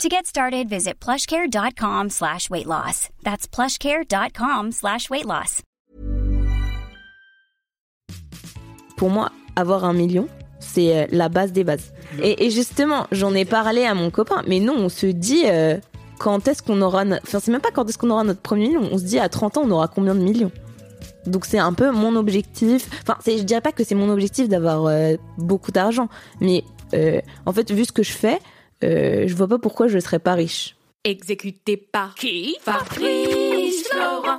To get started, visit plushcare.com slash weight loss. That's plushcare.com slash weight loss. Pour moi, avoir un million, c'est euh, la base des bases. Et, et justement, j'en ai parlé à mon copain, mais non, on se dit euh, quand est-ce qu'on aura... no- Enfin, c'est même pas quand est-ce qu'on aura notre premier million, on se dit à 30 ans, on aura combien de millions? Donc c'est un peu mon objectif. Enfin, je dirais pas que c'est mon objectif d'avoir euh, beaucoup d'argent, mais euh, en fait, vu ce que je fais, euh, je vois pas pourquoi je serais pas riche. Exécuté par qui Fabrice Florent.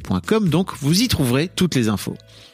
donc vous y trouverez toutes les infos.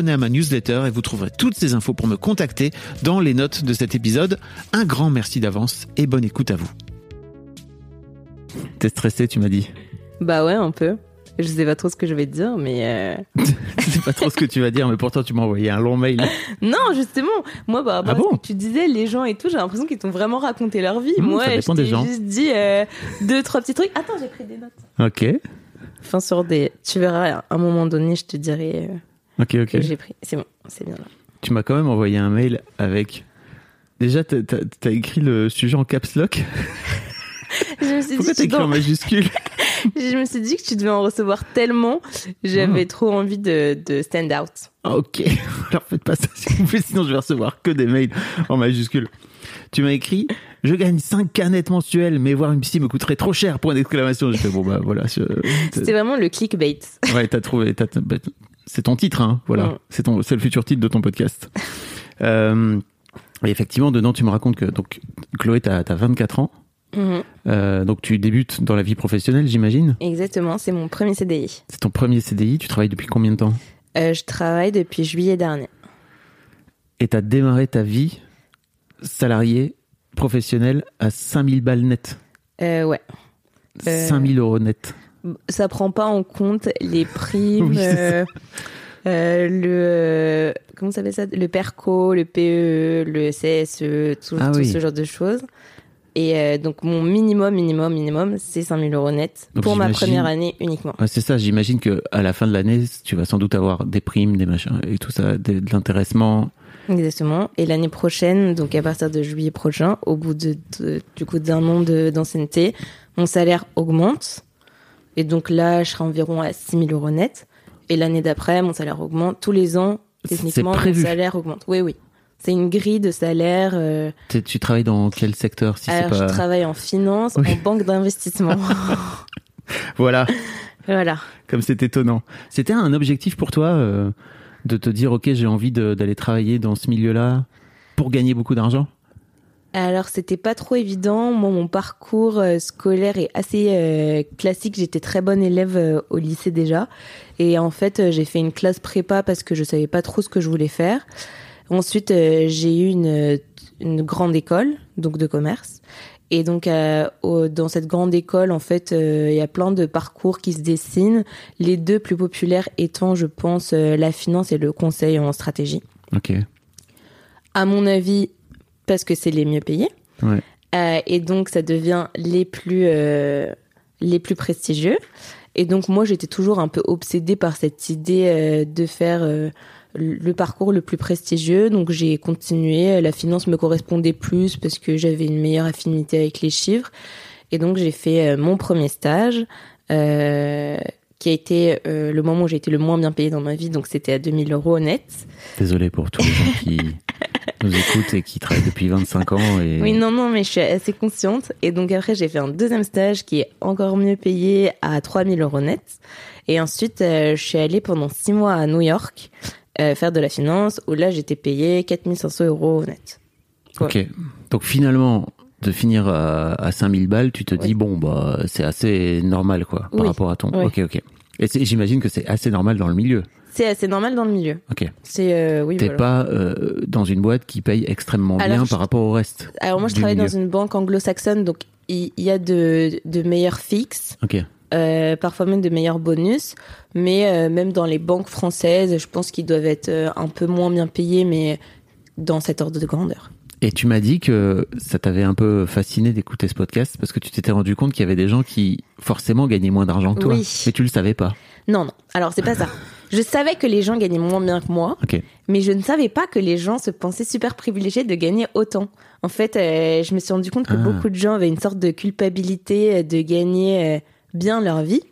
À ma newsletter et vous trouverez toutes ces infos pour me contacter dans les notes de cet épisode. Un grand merci d'avance et bonne écoute à vous. T'es stressé, tu m'as dit. Bah ouais, un peu. Je sais pas trop ce que je vais te dire, mais euh, Je sais pas trop ce que tu vas dire, mais pourtant tu m'as envoyé un long mail. non, justement, moi, bah, Ah parce bon que tu disais les gens et tout, j'ai l'impression qu'ils t'ont vraiment raconté leur vie. Mmh, moi, ça je dépend des t'ai gens. juste dit euh, deux, trois petits trucs. Attends, j'ai pris des notes. Ok, Enfin, sur des. Tu verras, à un moment donné, je te dirai euh, ok, ok. j'ai pris. C'est bon, c'est bien là. Tu m'as quand même envoyé un mail avec. Déjà, t'as t'as écrit le sujet en caps lock. Je me suis Pourquoi dit, t'as tu écrit en majuscule? Je me suis dit que tu devais en recevoir tellement. J'avais Mmh. trop envie de, de stand out. Ah, Ok, alors faites pas ça s'il vous plaît, sinon je vais recevoir que des mails en majuscule. Tu m'as écrit Je gagne 5 canettes mensuelles, mais voir une psy me coûterait trop cher pour une exclamation. J'ai fait Bon, bah voilà. je- C'était vraiment le clickbait. Ouais, t'as trouvé. t'as- bah, c'est ton titre, hein. Voilà. Ouais. C'est ton, c'est le futur titre de ton podcast. Euh, et effectivement, dedans, tu me racontes que donc Chloé, t'as as 24 ans. Mhm. Euh, donc tu débutes dans la vie professionnelle, j'imagine. Exactement, c'est mon premier CDI. C'est ton premier CDI. Tu travailles depuis combien de temps? Euh, je travaille depuis juillet dernier. Et t'as démarré ta vie salarié professionnelle à 5000 balles net? Ouais. Euh, 5000 euros net. Ça prend pas en compte les primes, Oui, euh, euh, le euh, comment ça s'appelle ça, le Perco, le PE, le CSE, tout, Ah tout oui. ce genre de choses. Et euh, donc mon minimum, minimum, minimum, c'est 5000 euros net Donc pour ma première année uniquement. Ouais, c'est ça, j'imagine que à la fin de l'année, tu vas sans doute avoir des primes, des machins et tout ça, de, de l'intéressement. Exactement. Et l'année prochaine, donc à partir de juillet prochain, au bout de, de- du coup d'un an d'ancienneté, mon salaire augmente. Et donc là, je serai environ à 6 000 euros net. Et l'année d'après, mon salaire augmente. Tous les ans, techniquement, mon salaire augmente. Oui, oui. C'est une grille de salaire. euh, Tu, travailles dans quel secteur si alors, pas je travaille en finance, Oui. en banque d'investissement. Voilà, voilà. comme c'est étonnant. C'était un objectif pour toi euh, de te dire ok, j'ai envie d'aller travailler dans ce milieu-là pour gagner beaucoup d'argent? Alors c'était pas trop évident. Moi mon parcours euh, scolaire est assez euh, classique. J'étais très bonne élève euh, au lycée déjà. Et en fait j'ai fait une classe prépa parce que je savais pas trop ce que je voulais faire. Ensuite euh, j'ai eu une, une grande école donc de commerce. Et donc au- dans cette grande école en fait il y a plein de parcours qui se dessinent. Les deux plus populaires étant je pense la finance et le conseil en stratégie. Ok. À mon avis parce que c'est les mieux payés. Ouais. Euh, et donc ça devient les plus euh, les plus prestigieux. Et donc moi j'étais toujours un peu obsédée par cette idée euh, de faire le parcours le plus prestigieux. Donc j'ai continué. La finance me correspondait plus parce que j'avais une meilleure affinité avec les chiffres. Et donc j'ai fait mon premier stage. euh, qui a été euh, le moment où j'ai été le moins bien payé dans ma vie, donc c'était à 2000 euros net. Désolé pour tous les gens qui nous écoutent et qui travaillent depuis 25 ans. Et... Oui, non, non, mais je suis assez consciente. Et donc après, j'ai fait un deuxième stage qui est encore mieux payé à 3000 euros net. Et ensuite, euh, je suis allée pendant six mois à New York euh, faire de la finance, où là, j'étais payée 4500 euros net. Ok. Donc finalement, de finir à, à 5000 balles, tu te Oui. dis, bon, bah, c'est assez normal, quoi, par Oui. rapport à ton. Oui. Ok, ok. Et j'imagine que c'est assez normal dans le milieu. C'est assez normal dans le milieu. Ok. C'est, euh, oui, T'es voilà. pas euh, dans une boîte qui paye extrêmement Alors, bien je- par rapport au reste. Alors moi, je travaille dans une banque anglo-saxonne, donc il y, a de, de meilleurs fixes. Ok. euh, parfois même de meilleurs bonus, mais même dans les banques françaises, je pense qu'ils doivent être un peu moins bien payés, mais dans cet ordre de grandeur. Et tu m'as dit que ça t'avait un peu fasciné d'écouter ce podcast parce que tu t'étais rendu compte qu'il y avait des gens qui forcément gagnaient moins d'argent que toi. Oui. Mais tu le savais pas. Non, non. Alors c'est pas ça. Je savais que les gens gagnaient moins bien que moi, mais je ne savais pas que les gens se pensaient super privilégiés de gagner autant. En fait, euh, je me suis rendu compte que Ah. beaucoup de gens avaient une sorte de culpabilité euh, de gagner euh, bien leur vie.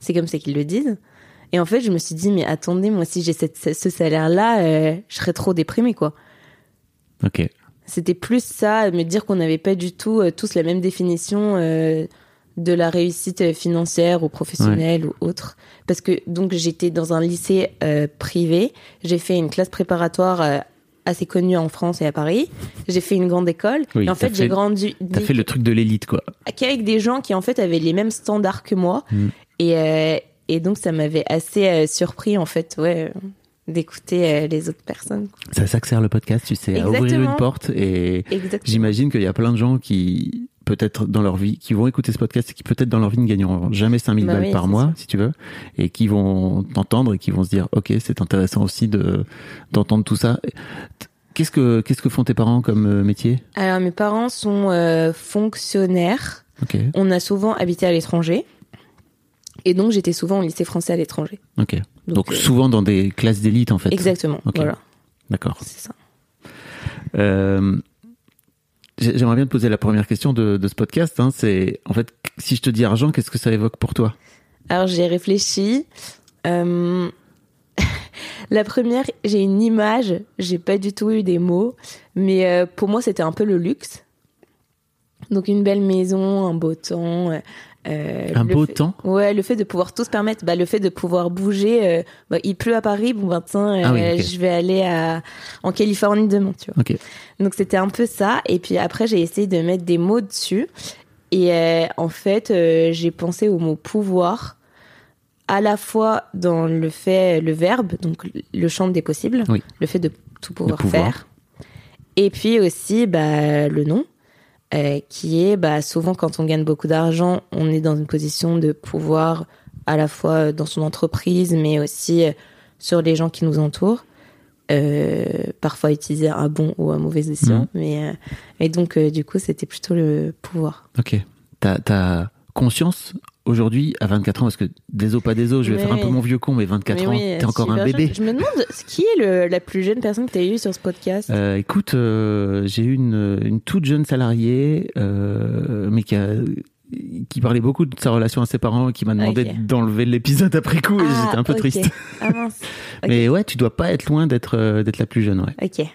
C'est comme ça qu'ils le disent. Et en fait, je me suis dit, mais attendez, moi, si j'ai cette- ce salaire-là, euh, je serais trop déprimée, quoi. Ok. C'était plus ça, me dire qu'on n'avait pas du tout tous la même définition de la réussite financière ou professionnelle ou autre. Parce que donc j'étais dans un lycée euh, privé, j'ai fait une classe préparatoire euh, assez connue en France et à Paris. J'ai fait une grande école. Oui, et en fait, j'ai grandi T'as fait le truc de l'élite, quoi. qu'avec des gens qui en fait avaient les mêmes standards que moi. Mm. Et, euh, et donc ça m'avait assez surpris en fait, ouais, d'écouter les autres personnes. C'est à ça que sert le podcast, tu sais, à ouvrir une porte et j'imagine qu'il y a plein de gens qui peut-être dans leur vie, qui vont écouter ce podcast et qui peut-être dans leur vie ne gagneront jamais 5000 Bah balles oui, par mois, sûr. si tu veux, et qui vont t'entendre et qui vont se dire, ok, c'est intéressant aussi de d'entendre tout ça. Qu'est-ce que qu'est-ce que font tes parents comme euh, métier? Alors mes parents sont euh, fonctionnaires. Ok, On a souvent habité à l'étranger. Et donc j'étais souvent au lycée français à l'étranger. ok. Donc, euh, souvent dans des classes d'élite en fait. Exactement. Voilà, D'accord. c'est ça. Euh, J'aimerais bien te poser la première question de, ce podcast. Hein, c'est en fait, si je te dis argent, qu'est-ce que ça évoque pour toi? Alors j'ai réfléchi. Euh, La première, j'ai une image. J'ai pas du tout eu des mots, mais euh, pour moi c'était un peu le luxe. Donc une belle maison, un beau temps. Euh, Un beau fait- temps Ouais, le fait de pouvoir tout se permettre, bah, le fait de pouvoir bouger. euh, bah, il pleut à Paris, bon ben tiens, Ah oui, euh, je vais aller à, en Californie demain, tu vois. Donc c'était un peu ça. Et puis après, j'ai essayé de mettre des mots dessus. Et en fait, j'ai pensé au mot pouvoir, à la fois dans le fait, le verbe, donc le champ des possibles, Oui. le fait de tout pouvoir, pouvoir. faire. Et puis aussi bah, le nom, euh, qui est bah, souvent quand on gagne beaucoup d'argent, on est dans une position de pouvoir à la fois dans son entreprise, mais aussi euh, sur les gens qui nous entourent. Euh, parfois utiliser un bon ou un mauvais escient, Mhm. mais euh, et donc euh, du coup c'était plutôt le pouvoir. Ok. T'as as conscience aujourd'hui à 24 ans parce que des os pas des os, je vais Mais faire un peu mon vieux con, mais 24 Mais ans, oui, t'es encore un bébé. jeune. Je me demande qui est le, la plus jeune personne que tu as eue sur ce podcast. Euh, écoute, euh, j'ai eu une, une toute jeune salariée, euh, mais qui a qui parlait beaucoup de sa relation à ses parents et qui m'a demandé d'enlever l'épisode après coup et Ah, j'étais un peu ok. triste. Ah mince. Mais ouais, tu dois pas être loin d'être d'être la plus jeune, ouais. Ok.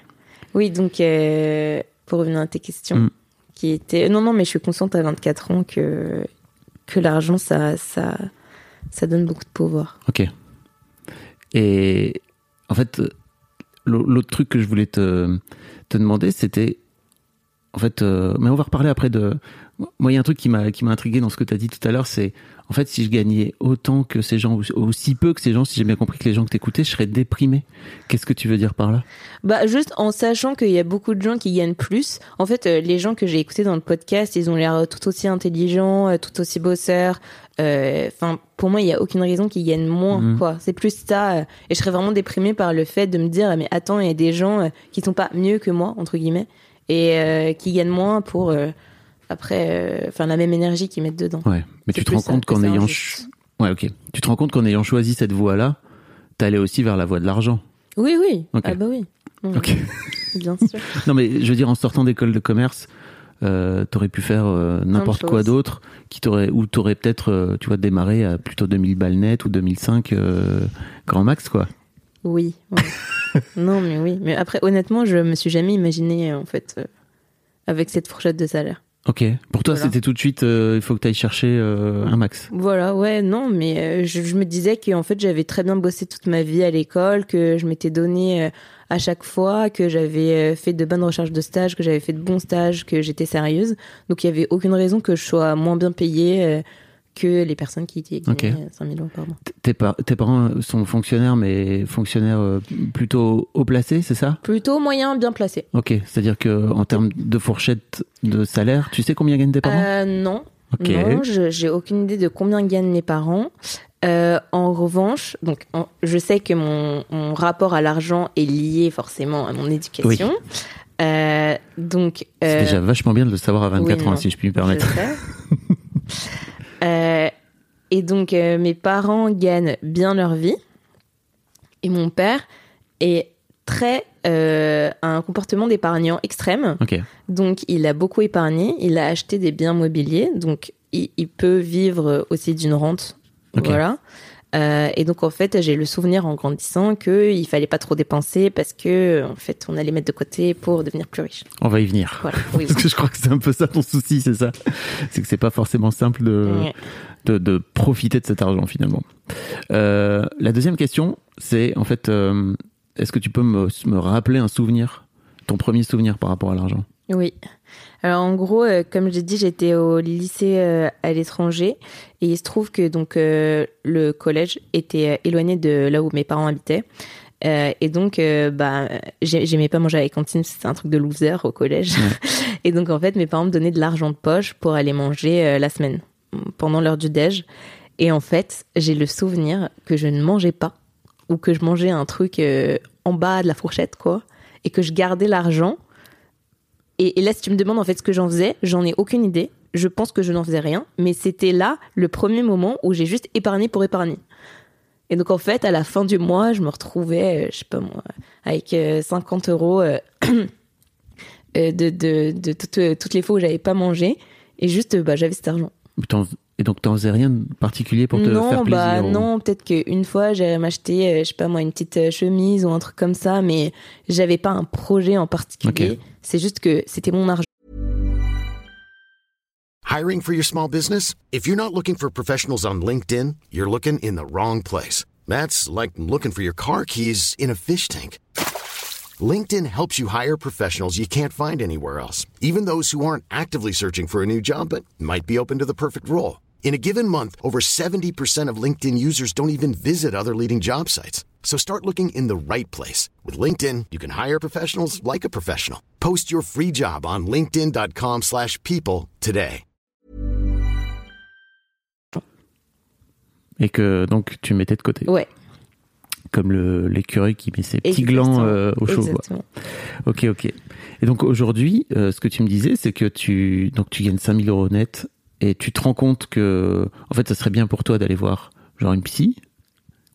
Oui, donc euh, pour revenir à tes questions, Mm. qui étaient non non, mais je suis consciente à 24 ans que que l'argent ça ça ça donne beaucoup de pouvoir. Ok. Et en fait, l'au- l'autre truc que je voulais te, te demander, c'était en fait, euh, mais on va reparler après de. Moi, il y a un truc qui m'a qui m'a intrigué dans ce que tu as dit tout à l'heure, c'est en fait si je gagnais autant que ces gens, ou aussi peu que ces gens, si j'ai bien compris que les gens que t'écoutais, je serais déprimé. Qu'est-ce que tu veux dire par là? Bah juste en sachant qu'il y a beaucoup de gens qui gagnent plus. En fait, euh, les gens que j'ai écoutés dans le podcast, ils ont l'air tout aussi intelligents, euh, tout aussi bosseurs. Euh, Enfin, pour moi, il y a aucune raison qu'ils gagnent moins. Mhm. Quoi, c'est plus ça. euh, Et je serais vraiment déprimée par le fait de me dire, mais attends, il y a des gens euh, qui sont pas mieux que moi entre guillemets et euh, qui gagnent moins pour euh, après, euh, enfin la même énergie qu'ils mettent dedans. Ouais, mais tu te rends compte que qu'en ayant, ch- ouais, ok, tu te rends compte qu'en ayant choisi cette voie-là, t'allais aussi vers la voie de l'argent. Oui, oui. Ah bah oui. Ok. Bien sûr. Non, mais je veux dire, en sortant d'école de commerce, euh, t'aurais pu faire euh, n'importe quoi d'autre, qui t'aurait, ou t'aurais peut-être, euh, tu vois, démarré à plutôt 2000 balles net ou 2005 euh, grand max, quoi. Oui. ouais. non, mais oui. Mais après, honnêtement, je me suis jamais imaginé en fait avec cette fourchette de salaire. Ok. Pour toi, Voilà. c'était tout de suite, euh, il faut que t'ailles chercher euh, un max. Voilà, ouais, non, mais euh, je, je me disais que en fait j'avais très bien bossé toute ma vie à l'école, que je m'étais donné à chaque fois, que j'avais fait de bonnes recherches de stage, que j'avais fait de bons stages, que j'étais sérieuse. Donc il y avait aucune raison que je sois moins bien payée que les personnes qui gagnaient Ok. euh, 5000 euros par mois. Tes, par- tes parents sont fonctionnaires, mais fonctionnaires euh, plutôt haut placés, c'est ça? Plutôt moyen, bien placé. Ok. C'est-à-dire que en termes de fourchette de salaire, tu sais combien gagnent tes parents? Euh, non, Ok. Non, j'ai aucune idée de combien gagnent mes parents. Euh, en revanche, donc en- je sais que mon, mon rapport à l'argent est lié forcément à mon éducation. Euh, donc C'est euh, déjà vachement bien de le savoir à 24 oui, ans, non. si je puis me permettre. je. Euh, et donc euh, mes parents gagnent bien leur vie et mon père est très euh, a un comportement d'épargnant extrême. Ok. Donc, il a beaucoup épargné, il a acheté des biens mobiliers, donc il, il peut vivre aussi d'une rente. Ok. Voilà. Euh, et donc, en fait, j'ai le souvenir en grandissant qu'il fallait pas trop dépenser parce que, en fait, on allait mettre de côté pour devenir plus riche. On va y venir. Voilà. Oui, Parce que je crois que c'est un peu ça ton souci, c'est ça? C'est que c'est pas forcément simple de, Ouais. de, de profiter de cet argent finalement. Euh, la deuxième question, c'est en fait, euh, est-ce que tu peux me, me rappeler un souvenir, ton premier souvenir par rapport à l'argent? Oui. Alors en gros, euh, comme j'ai dit, j'étais au lycée euh, à l'étranger et il se trouve que donc euh, le collège était éloigné de là où mes parents habitaient. Et donc, bah, j'ai- j'aimais pas manger à la cantine, c'était un truc de loser au collège. et donc, en fait, mes parents me donnaient de l'argent de poche pour aller manger la semaine, pendant l'heure du déj. Et en fait, j'ai le souvenir que je ne mangeais pas, ou que je mangeais un truc en bas de la fourchette, quoi, et que je gardais l'argent et, là, si tu me demandes en fait ce que j'en faisais, j'en ai aucune idée. Je pense que je n'en faisais rien, mais c'était là le premier moment où j'ai juste épargné pour épargner. Et donc en fait, à la fin du mois, je me retrouvais, euh, je sais pas moi, avec euh, 50 euros euh, euh, de, de, de toutes, euh, toutes les fois où j'avais pas mangé, et juste, euh, bah, j'avais cet argent. Et donc t'en faisais rien de particulier pour te non, faire plaisir bah ou- non, peut-être qu'une fois j'allais m'acheter, euh, je sais pas moi, une petite euh, chemise ou un truc comme ça, mais j'avais pas un projet en particulier. C'est juste que c'était mon argent. Hiring for your small business? If you're not looking for professionals on LinkedIn, you're looking in the wrong place. That's like looking for your car keys in a fish tank. LinkedIn helps you hire professionals you can't find anywhere else, even those who aren't actively searching for a new job but might be open to the perfect role. In a given month, over 70% of LinkedIn users don't even visit other leading job sites. So start looking in the right place. With LinkedIn, you can hire professionals like a professional. Post your free job on linkedin.com/people slash people today. Et que donc tu mettais de côté. Ouais. Comme le- l'écureuil qui met ses petits Exactement. glands euh, au chaud. Exactement. Ok, ok. Et donc aujourd'hui, euh, ce que tu me disais, c'est que tu donc tu gagnes 5000 euros net et tu te rends compte que en fait, ça serait bien pour toi d'aller voir genre une psy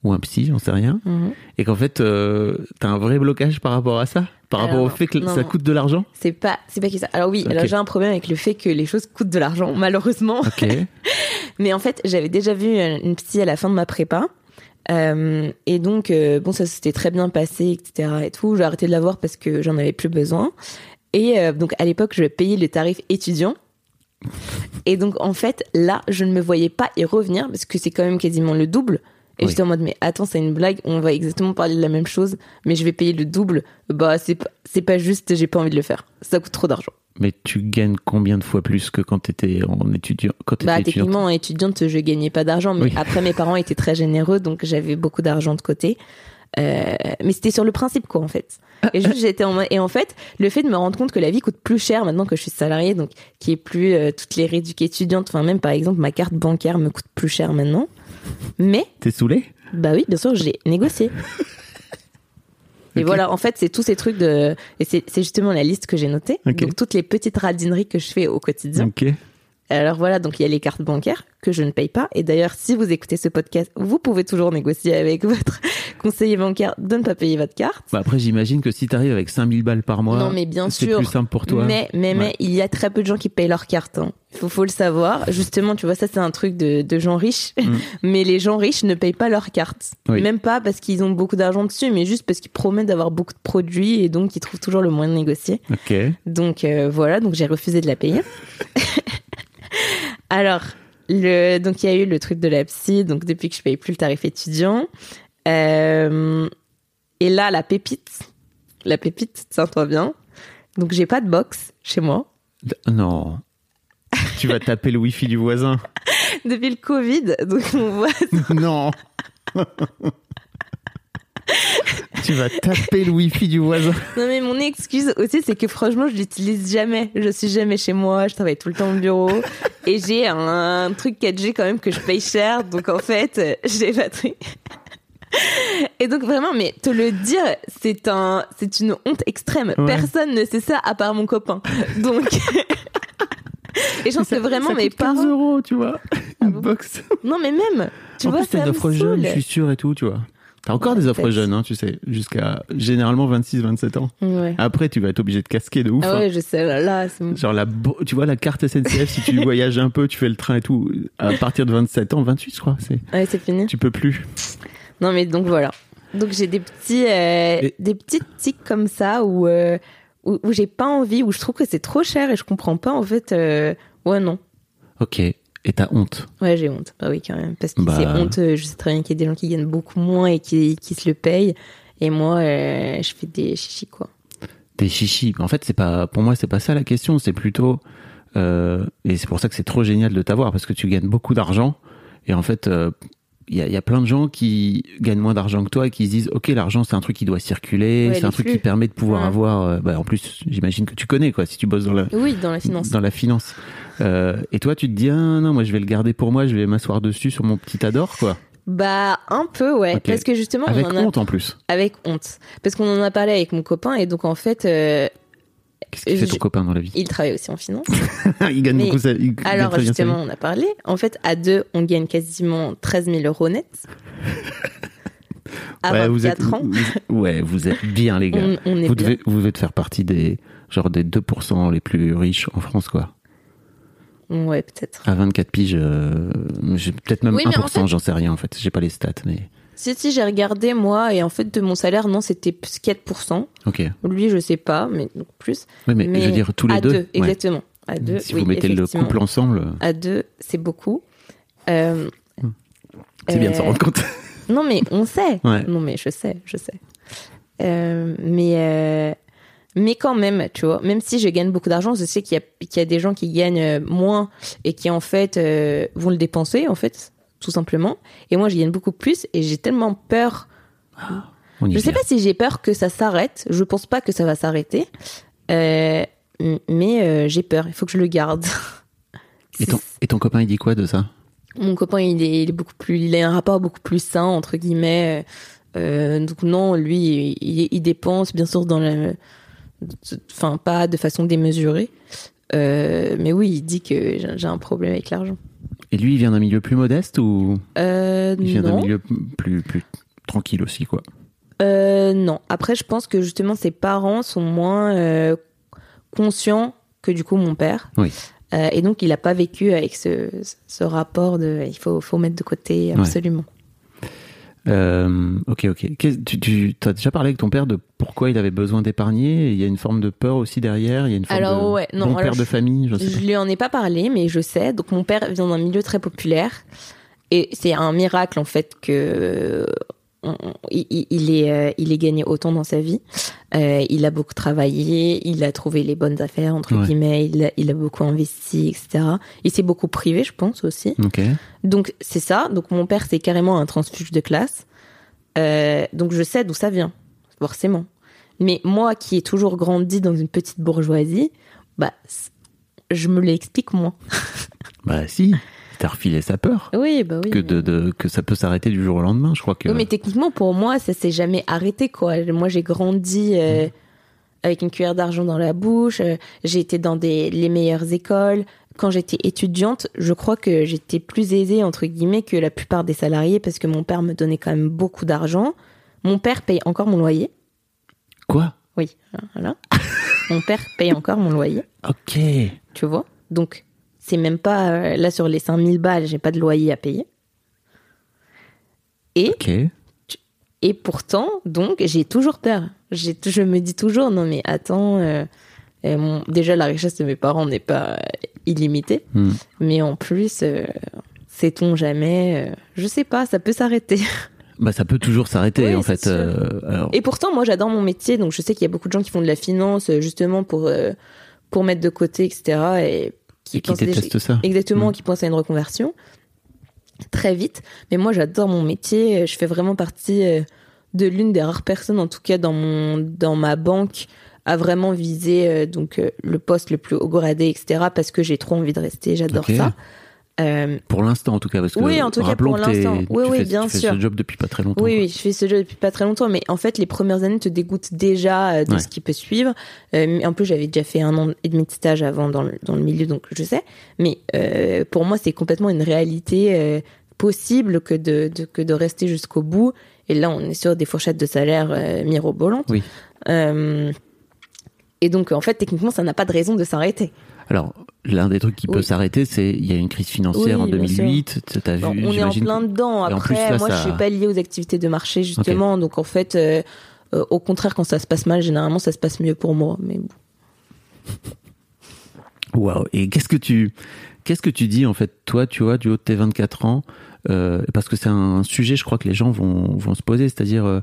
ou un psy, j'en sais rien, Mhm. et qu'en fait, euh, t'as un vrai blocage par rapport à ça, par Alors, rapport au fait que non, ça non. coûte de l'argent. C'est pas, c'est pas que ça. Alors oui, alors j'ai un problème avec le fait que les choses coûtent de l'argent, malheureusement. Mais en fait, j'avais déjà vu euh, une psy à la fin de ma prépa. Euh, et donc, euh, bon, ça s'était très bien passé, etc. et tout. J'ai arrêté de la voir parce que j'en avais plus besoin. Et donc, à l'époque, je payais le tarif étudiant. Et donc, en fait, là, je ne me voyais pas y revenir parce que c'est quand même quasiment le double. Et Oui. j'étais en mode, mais attends, c'est une blague, on va exactement parler de la même chose, mais je vais payer le double. Bah, c'est pas, c'est pas juste, j'ai pas envie de le faire. Ça coûte trop d'argent. Mais tu gagnes combien de fois plus que quand tu étais en étudiant quand t'étais Bah, étudiante? techniquement, en étudiante, je gagnais pas d'argent, mais Oui. après, mes parents étaient très généreux, donc j'avais beaucoup d'argent de côté. Euh, mais c'était sur le principe, quoi, en fait. Et juste, j'étais en et en fait, le fait de me rendre compte que la vie coûte plus cher maintenant que je suis salariée, donc qui est plus euh, toutes les réducs étudiantes, enfin même par exemple ma carte bancaire me coûte plus cher maintenant. Mais T'es saoulé bah oui, bien sûr, j'ai négocié. Et voilà, en fait, c'est tous ces trucs de. Et c'est justement la liste que j'ai notée. Donc, toutes les petites radineries que je fais au quotidien. Ok. Alors voilà, donc il y a les cartes bancaires que je ne paye pas. Et d'ailleurs, si vous écoutez ce podcast, vous pouvez toujours négocier avec votre conseiller bancaire de ne pas payer votre carte. Bah après, j'imagine que si t'arrives avec 5000 balles par mois, non, mais bien c'est sûr. plus simple pour toi. Mais, mais, il y a très peu de gens qui payent leur carte. hein. Faut, faut le savoir. Justement, tu vois, ça, c'est un truc de, de gens riches. Mm. mais les gens riches ne payent pas leur carte. Oui. Même pas parce qu'ils ont beaucoup d'argent dessus, mais juste parce qu'ils promettent d'avoir beaucoup de produits et donc ils trouvent toujours le moyen de négocier. Donc euh, voilà, donc j'ai refusé de la payer. Alors, le, donc il y a eu le truc de la psy, donc depuis que je paye plus le tarif étudiant. Euh, et là, la pépite, la pépite, tiens-toi bien. Donc j'ai pas de box chez moi. Non. tu vas taper le wifi du voisin. Depuis le Covid, donc on voit non. tu vas taper le wifi du voisin. Non mais mon excuse aussi c'est que franchement je l'utilise jamais. Je suis jamais chez moi, je travaille tout le temps au bureau et j'ai un, truc 4G quand même que je paye cher donc en fait j'ai pas de truc. Et donc vraiment mais te le dire c'est un c'est une honte extrême. Ouais. Personne ne sait ça à part mon copain. Donc Et je pense que vraiment ça mes coûte 15 parents euros, tu vois. Une bon box. Non mais même tu en vois plus, t'as une offre jeune, je suis sûr et tout, tu vois. T'as encore Ouais, des offres jeunes, hein, tu sais, jusqu'à généralement 26, 27 ans. Ouais. Après, tu vas être obligé de casquer de ouf. Ah hein. ouais, je sais là, là c'est Genre la, tu vois la carte SNCF si tu voyages un peu, tu fais le train et tout. À partir de 27 ans, 28 je crois, c'est ouais, c'est fini. tu peux plus. Non mais donc voilà. Donc j'ai des petits euh, Et- des petites tics comme ça où euh, où, où j'ai pas envie où je trouve que c'est trop cher et je comprends pas en fait euh, ouais non. Ok. Et t'as honte. Ouais, j'ai honte. Bah oui quand même parce que Bah. c'est honte, je sais très bien qu'il y a des gens qui gagnent beaucoup moins et qui qui se le payent et moi je fais des chichis quoi. Des chichis. En fait, c'est pas pour moi, c'est pas ça la question. C'est plutôt et c'est pour ça que c'est trop génial de t'avoir parce que tu gagnes beaucoup d'argent et en fait. Il y, a, il y a plein de gens qui gagnent moins d'argent que toi et qui se disent ok l'argent c'est un truc qui doit circuler Ouais, c'est un truc qui permet de pouvoir Ouais. avoir euh, bah, en plus j'imagine que tu connais quoi si tu bosses dans la Oui, dans la finance. dans la finance. Euh, et toi tu te dis ah non moi je vais le garder pour moi je vais m'asseoir dessus sur mon petit ador quoi. Bah un peu ouais. Parce que justement avec on en a honte en plus. Avec honte. Parce qu'on en a parlé avec mon copain et donc en fait euh, qu'est-ce qu'il fait ton copain dans la vie? Il travaille aussi en finance. il gagne Mais- beaucoup sa- il gagne Alors vie. justement, on a parlé. En fait, à deux, on gagne quasiment 13 000 euros net. À ouais, 24 vous êtes, ans, vous- ouais, vous êtes bien les gars. on, on est vous bien. devez, vous devez faire partie des, genre des 2% les plus riches en France, quoi. Ouais, peut-être. À 24 piges, euh, peut-être même Oui, mais en 1%, fait- j'en sais rien, en fait. J'ai pas les stats, mais, Si, si, j'ai regardé, moi, et en fait, de mon salaire, non, c'était plus 4%. ok. Lui, je sais pas, mais donc plus. Oui, mais, je veux dire, tous les à deux. deux, ouais. exactement. À deux, Si oui, vous mettez le couple ensemble, À deux, c'est beaucoup. Euh, c'est bien de s'en euh, rendre compte. Non, mais on sait. Ouais. Non, mais je sais, je sais. Euh, mais, euh, mais quand même, tu vois, même si je gagne beaucoup d'argent, je sais qu'il y, a- qu'il y a des gens qui gagnent euh, moins et qui, en fait, euh, vont le dépenser, en fait, tout simplement. Et moi, je gagne beaucoup plus et j'ai tellement peur. Y Je sais pas si j'ai peur que ça s'arrête. Je pense pas que ça va s'arrêter. Euh, mais euh, j'ai peur. Il faut que je le garde. Et ton, et ton copain, il dit quoi de ça? Mon copain, il est, il est beaucoup plus, il a un rapport beaucoup plus sain entre guillemets. Euh, donc non, lui, il, il dépense bien sûr dans la, enfin pas de façon démesurée. Mais oui, il dit que j'ai un problème avec l'argent. Et lui, il vient d'un milieu plus modeste ou Euh, il vient d'un milieu plus, plus tranquille aussi, quoi Euh, non. Après, je pense que justement ses parents sont moins euh, conscients que du coup mon père. Oui. Euh, et donc il n'a pas vécu avec ce, ce rapport de, il faut, faut mettre de côté absolument. Euh, ok, ok. Tu as déjà parlé avec ton père de pourquoi il avait besoin d'épargner? Il y a une forme de peur aussi derrière? Il y a une forme Alors, de ouais, non, bon alors, père de famille. Je sais Je lui en ai pas parlé, mais je sais. Donc mon père vient d'un milieu très populaire et c'est un miracle en fait que on- on- il, est euh, il ait gagné autant dans sa vie. Euh, il a beaucoup travaillé, il a trouvé les bonnes affaires, entre Ouais. guillemets, il a, il a beaucoup investi, etc. Il s'est beaucoup privé, je pense aussi. Ok. Donc c'est ça. Donc mon père c'est carrément un transfuge de classe. Euh, donc je sais d'où ça vient, forcément. Mais moi qui ai toujours grandi dans une petite bourgeoisie, bah je me l'explique moins. Bah si, t'as refilé sa peur. Oui, bah oui. Que, de- que ça peut s'arrêter du jour au lendemain, je crois que. Oui, mais techniquement pour moi ça s'est jamais arrêté quoi. Moi j'ai grandi euh, avec une cuillère d'argent dans la bouche. euh, j'ai été dans des les meilleures écoles. Quand j'étais étudiante, je crois que j'étais plus aisée entre guillemets que la plupart des salariés parce que mon père me donnait quand même beaucoup d'argent. Mon père paye encore mon loyer. Quoi? Oui, voilà. mon père paye encore mon loyer, Ok. tu vois? Donc, c'est même pas euh, là sur les 5000 balles, j'ai pas de loyer à payer. Et, et pourtant, donc, j'ai toujours peur. J'ai, je me dis toujours, non mais attends, euh, euh, déjà la richesse de mes parents n'est pas euh, illimitée, Hmm. mais en plus, sait-on jamais, je sais pas, ça peut s'arrêter. Bah ça peut toujours s'arrêter Oui, en fait. alors, Et pourtant, moi, j'adore mon métier, donc je sais qu'il y a beaucoup de gens qui font de la finance justement pour pour mettre de côté, etc. Et qui, qui détestent ça. exactement, Mm. qui pensent à une reconversion très vite. Mais moi, j'adore mon métier. Je fais vraiment partie euh, de l'une des rares personnes, en tout cas dans mon dans ma banque, à vraiment viser euh, donc euh, le poste le plus haut gradé, etc. Parce que j'ai trop envie de rester. J'adore ça. Euh, Pour l'instant en tout cas, parce que Oui, en tout cas, pour l'instant. Oui, fais- bien tu fais sûr. ce job depuis pas très longtemps. Oui, quoi. oui, je fais ce jeu depuis pas très longtemps, mais en fait, les premières années te dégoûtent déjà euh, de Ouais. ce qui peut suivre. Euh, en plus, j'avais déjà fait un an et demi de stage avant dans le, dans le milieu, donc je sais. Mais euh, pour moi, c'est complètement une réalité possible que de, de- que de rester jusqu'au bout. Et là, on est sur des fourchettes de salaire mirobolantes. Oui. Et donc, en fait, techniquement, ça n'a pas de raison de s'arrêter. Alors l'un des trucs qui peut s'arrêter, c'est il y a une crise financière Oui, en bien 2008. T'as vu on est en plein dedans. Après, plus, là, moi, ça- je suis pas liée aux activités de marché justement, donc en fait, euh, euh, au contraire, quand ça se passe mal, généralement, ça se passe mieux pour moi. Mais bon. Waouh. Et qu'est-ce que tu qu'est-ce que tu dis en fait toi, tu vois, du haut de tes 24 ans, euh, parce que c'est un sujet, je crois que les gens vont vont se poser, c'est-à-dire euh,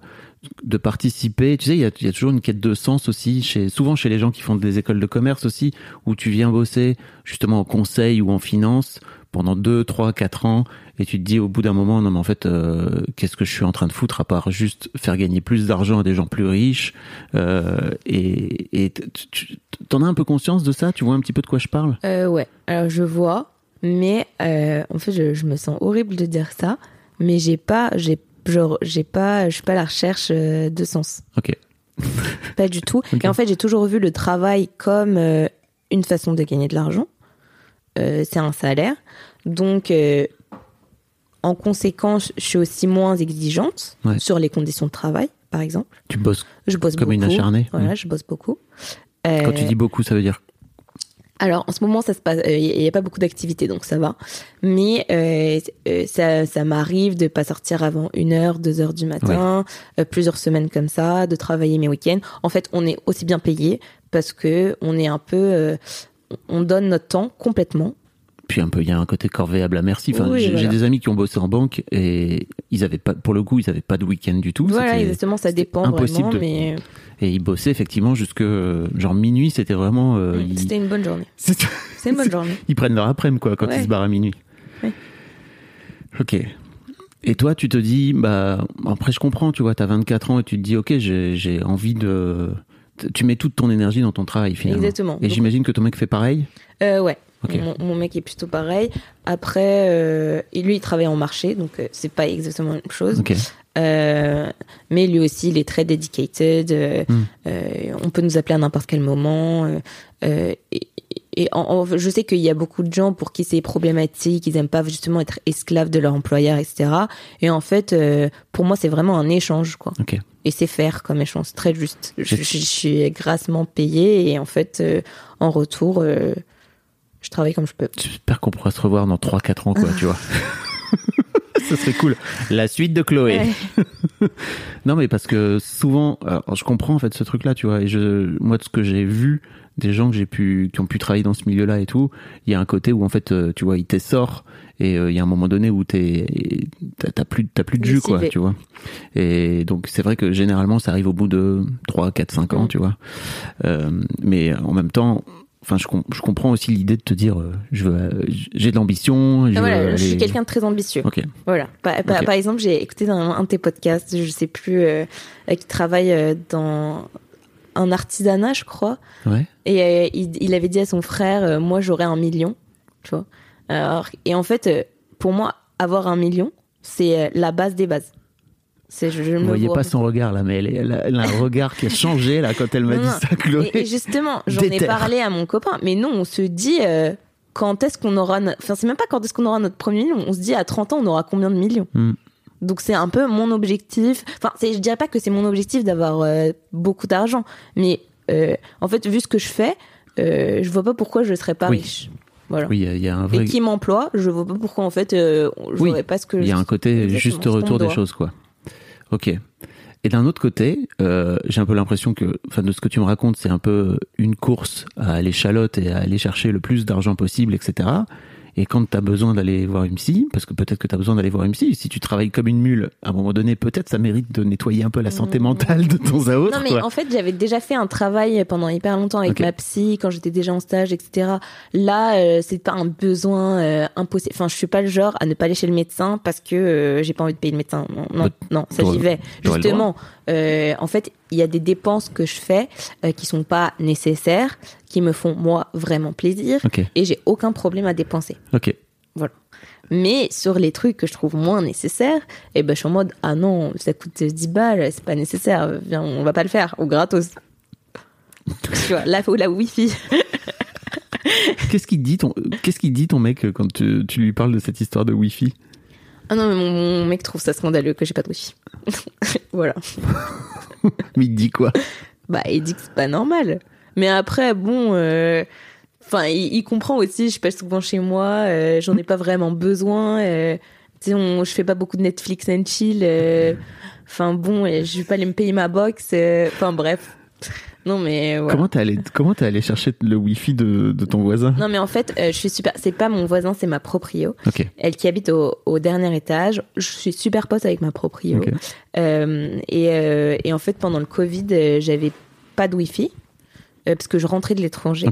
de participer. Tu sais, il y a, toujours une quête de sens aussi, chez souvent chez les gens qui font des écoles de commerce aussi, où tu viens bosser justement en conseil ou en finance pendant 2, 3, 4 ans, et tu te dis au bout d'un moment, non mais en fait, euh, qu'est-ce que je suis en train de foutre à part juste faire gagner plus d'argent à des gens plus riches Et t'en as un peu conscience de ça? Tu vois un petit peu de quoi je parle? Ouais, alors je vois, mais euh, en fait, je, je me sens horrible de dire ça, mais j'ai pas, j'ai, genre, j'ai pas, je suis pas à la recherche euh, de sens. Ok. Pas du tout. Et en fait, j'ai toujours vu le travail comme euh, une façon de gagner de l'argent. Euh, c'est un salaire. Donc, en conséquence, je suis aussi moins exigeante Ouais. sur les conditions de travail, par exemple. Tu bosses Je bosse Comme beaucoup. une acharnée. Voilà, Mm. je bosse beaucoup. quand tu dis beaucoup, ça veut dire alors en ce moment ça se passe, il n'y a pas beaucoup d'activités donc ça va, mais euh, euh, ça, ça m'arrive de pas sortir avant une heure, deux heures du matin, euh, plusieurs semaines comme ça, de travailler mes week-ends. En fait, on est aussi bien payé parce que on est un peu, euh, on donne notre temps complètement. puis un peu il y a un côté corvéable à merci. Enfin, Oui, j'ai voilà. des amis qui ont bossé en banque et ils avaient pas pour le coup, ils avaient pas de week-end du tout. Voilà, exactement, ça dépend impossible vraiment, de- mais Et ils bossaient effectivement jusque euh, genre minuit, c'était vraiment euh, c'était une bonne journée. c'est- une bonne journée. ils prennent leur après-midi quoi quand Ouais. ils se barrent à minuit. Ouais. Ok. Et toi, tu te dis, bah, après, je comprends, tu vois, t'as 24 ans et tu te dis, ok, j'ai envie de. Tu mets toute ton énergie dans ton travail, finalement. Exactement. Et j'imagine que ton mec fait pareil? Euh, ouais. Ok. Mon, mon mec est plutôt pareil. Après, euh, et lui, il travaille en marché, donc euh, c'est pas exactement la même chose. Ok. Euh, mais lui aussi, il est très dedicated. euh, Hmm. euh, on peut nous appeler à n'importe quel moment. euh, euh, et et en- en- je sais qu'il y a beaucoup de gens pour qui c'est problématique. Ils aiment pas justement être esclaves de leur employeur, etc. Et en fait, euh, pour moi, c'est vraiment un échange, quoi. Ok. Et c'est faire comme échange, c'est très juste. Je, je- je suis grassement payée et en fait, euh, en retour, euh, je travaille comme je peux. J'espère qu'on pourra se revoir dans 3-4 ans, quoi, tu vois. Ce serait cool. La suite de Chloé. Ouais. Non, mais parce que souvent, alors, je comprends en fait ce truc-là, tu vois. Et je, moi, de ce que j'ai vu des gens que j'ai pu, qui ont pu travailler dans ce milieu-là et tout, il y a un côté où en fait, euh, tu vois, il t'essort et euh, il y a un moment donné où t'es, t'as plus, t'as plus de jus, quoi, tu vois. Et donc c'est vrai que généralement ça arrive au bout de 3, 4, 5 ans, tu vois. Euh, mais en même temps, enfin, je, com- je comprends aussi l'idée de te dire, euh, je veux, euh, j'ai de l'ambition. je suis quelqu'un de très ambitieux. Ok. Voilà. Par, par- Ok. par exemple, j'ai écouté dans un de tes podcasts, je sais plus, euh, qui travaille dans un artisanat, je crois. Ouais. Et euh, il, il avait dit à son frère, moi j'aurais un million, tu vois. Alors, et en fait, pour moi, avoir un million, c'est la base des bases. Je, je Vous me voyez pas son regard là, mais elle, elle a, elle a un regard qui a changé là quand elle m'a dit ça, Chloé. Et, et justement, j'en ai parlé à mon copain, mais non, on se dit euh, quand est-ce qu'on aura, no- enfin c'est même pas quand est-ce qu'on aura notre premier million, on se dit à 30 ans on aura combien de millions? Hmm. Donc c'est un peu mon objectif. Enfin, je dirais pas que c'est mon objectif d'avoir euh, beaucoup d'argent, mais euh, en fait vu ce que je fais, je vois pas pourquoi je serais pas Oui. riche. Voilà. Oui, il y a- un vrai. Et qui m'emploie, je vois pas pourquoi en fait je Oui, pas ce que Il y a un côté juste retour des choses, quoi. Ok. Et d'un autre côté, euh, j'ai un peu l'impression que, enfin, de ce que tu me racontes, c'est un peu une course à l'échalote et à aller chercher le plus d'argent possible, etc. Et quand tu as besoin d'aller voir une psy, parce que peut-être que tu as besoin d'aller voir une psy, si tu travailles comme une mule, à un moment donné, peut-être ça mérite de nettoyer un peu la santé Mmh. mentale de temps à autre. Non, mais quoi. en fait, j'avais déjà fait un travail pendant hyper longtemps avec ma psy quand j'étais déjà en stage, etc. Là, euh, c'est pas un besoin euh, impossible. Enfin, je suis pas le genre à ne pas aller chez le médecin parce que euh, j'ai pas envie de payer le médecin. Non, non, Bah, non ça j'y vais. Justement, euh, en fait, il y a des dépenses que je fais euh, qui sont pas nécessaires, qui me font moi vraiment plaisir, Ok, et j'ai aucun problème à dépenser. ok. Mais sur les trucs que je trouve moins nécessaires, eh ben, je suis en mode, ah non, ça coûte 10 balles, c'est pas nécessaire, viens, on va pas le faire, ou gratos. tu vois, là, faut la wifi. Qu'est-ce qu'il dit ton, qu'est-ce qu'il dit ton mec euh, quand tu, tu lui parles de cette histoire de Wi-Fi? Ah non, mais mon, mon mec trouve ça scandaleux que j'ai pas de wifi. voilà. Mais il dit quoi? Bah, il dit que c'est pas normal. Mais après, bon, euh, enfin, il, il comprend aussi, je passe souvent chez moi, euh, j'en ai pas vraiment besoin. euh, tu sais, je fais pas beaucoup de Netflix and chill. euh, Enfin bon, et je vais pas aller me payer ma box. euh, Enfin bref. Non mais voilà. Comment t'es allé, comment t'es allé chercher le Wi-Fi de, de ton voisin? Non mais en fait, euh, je suis super. C'est pas mon voisin, c'est ma proprio. Elle qui habite au, au dernier étage. Je suis super pote avec ma proprio. Euh, et, euh, et en fait, pendant le Covid, j'avais pas de wifi euh, parce que je rentrais de l'étranger.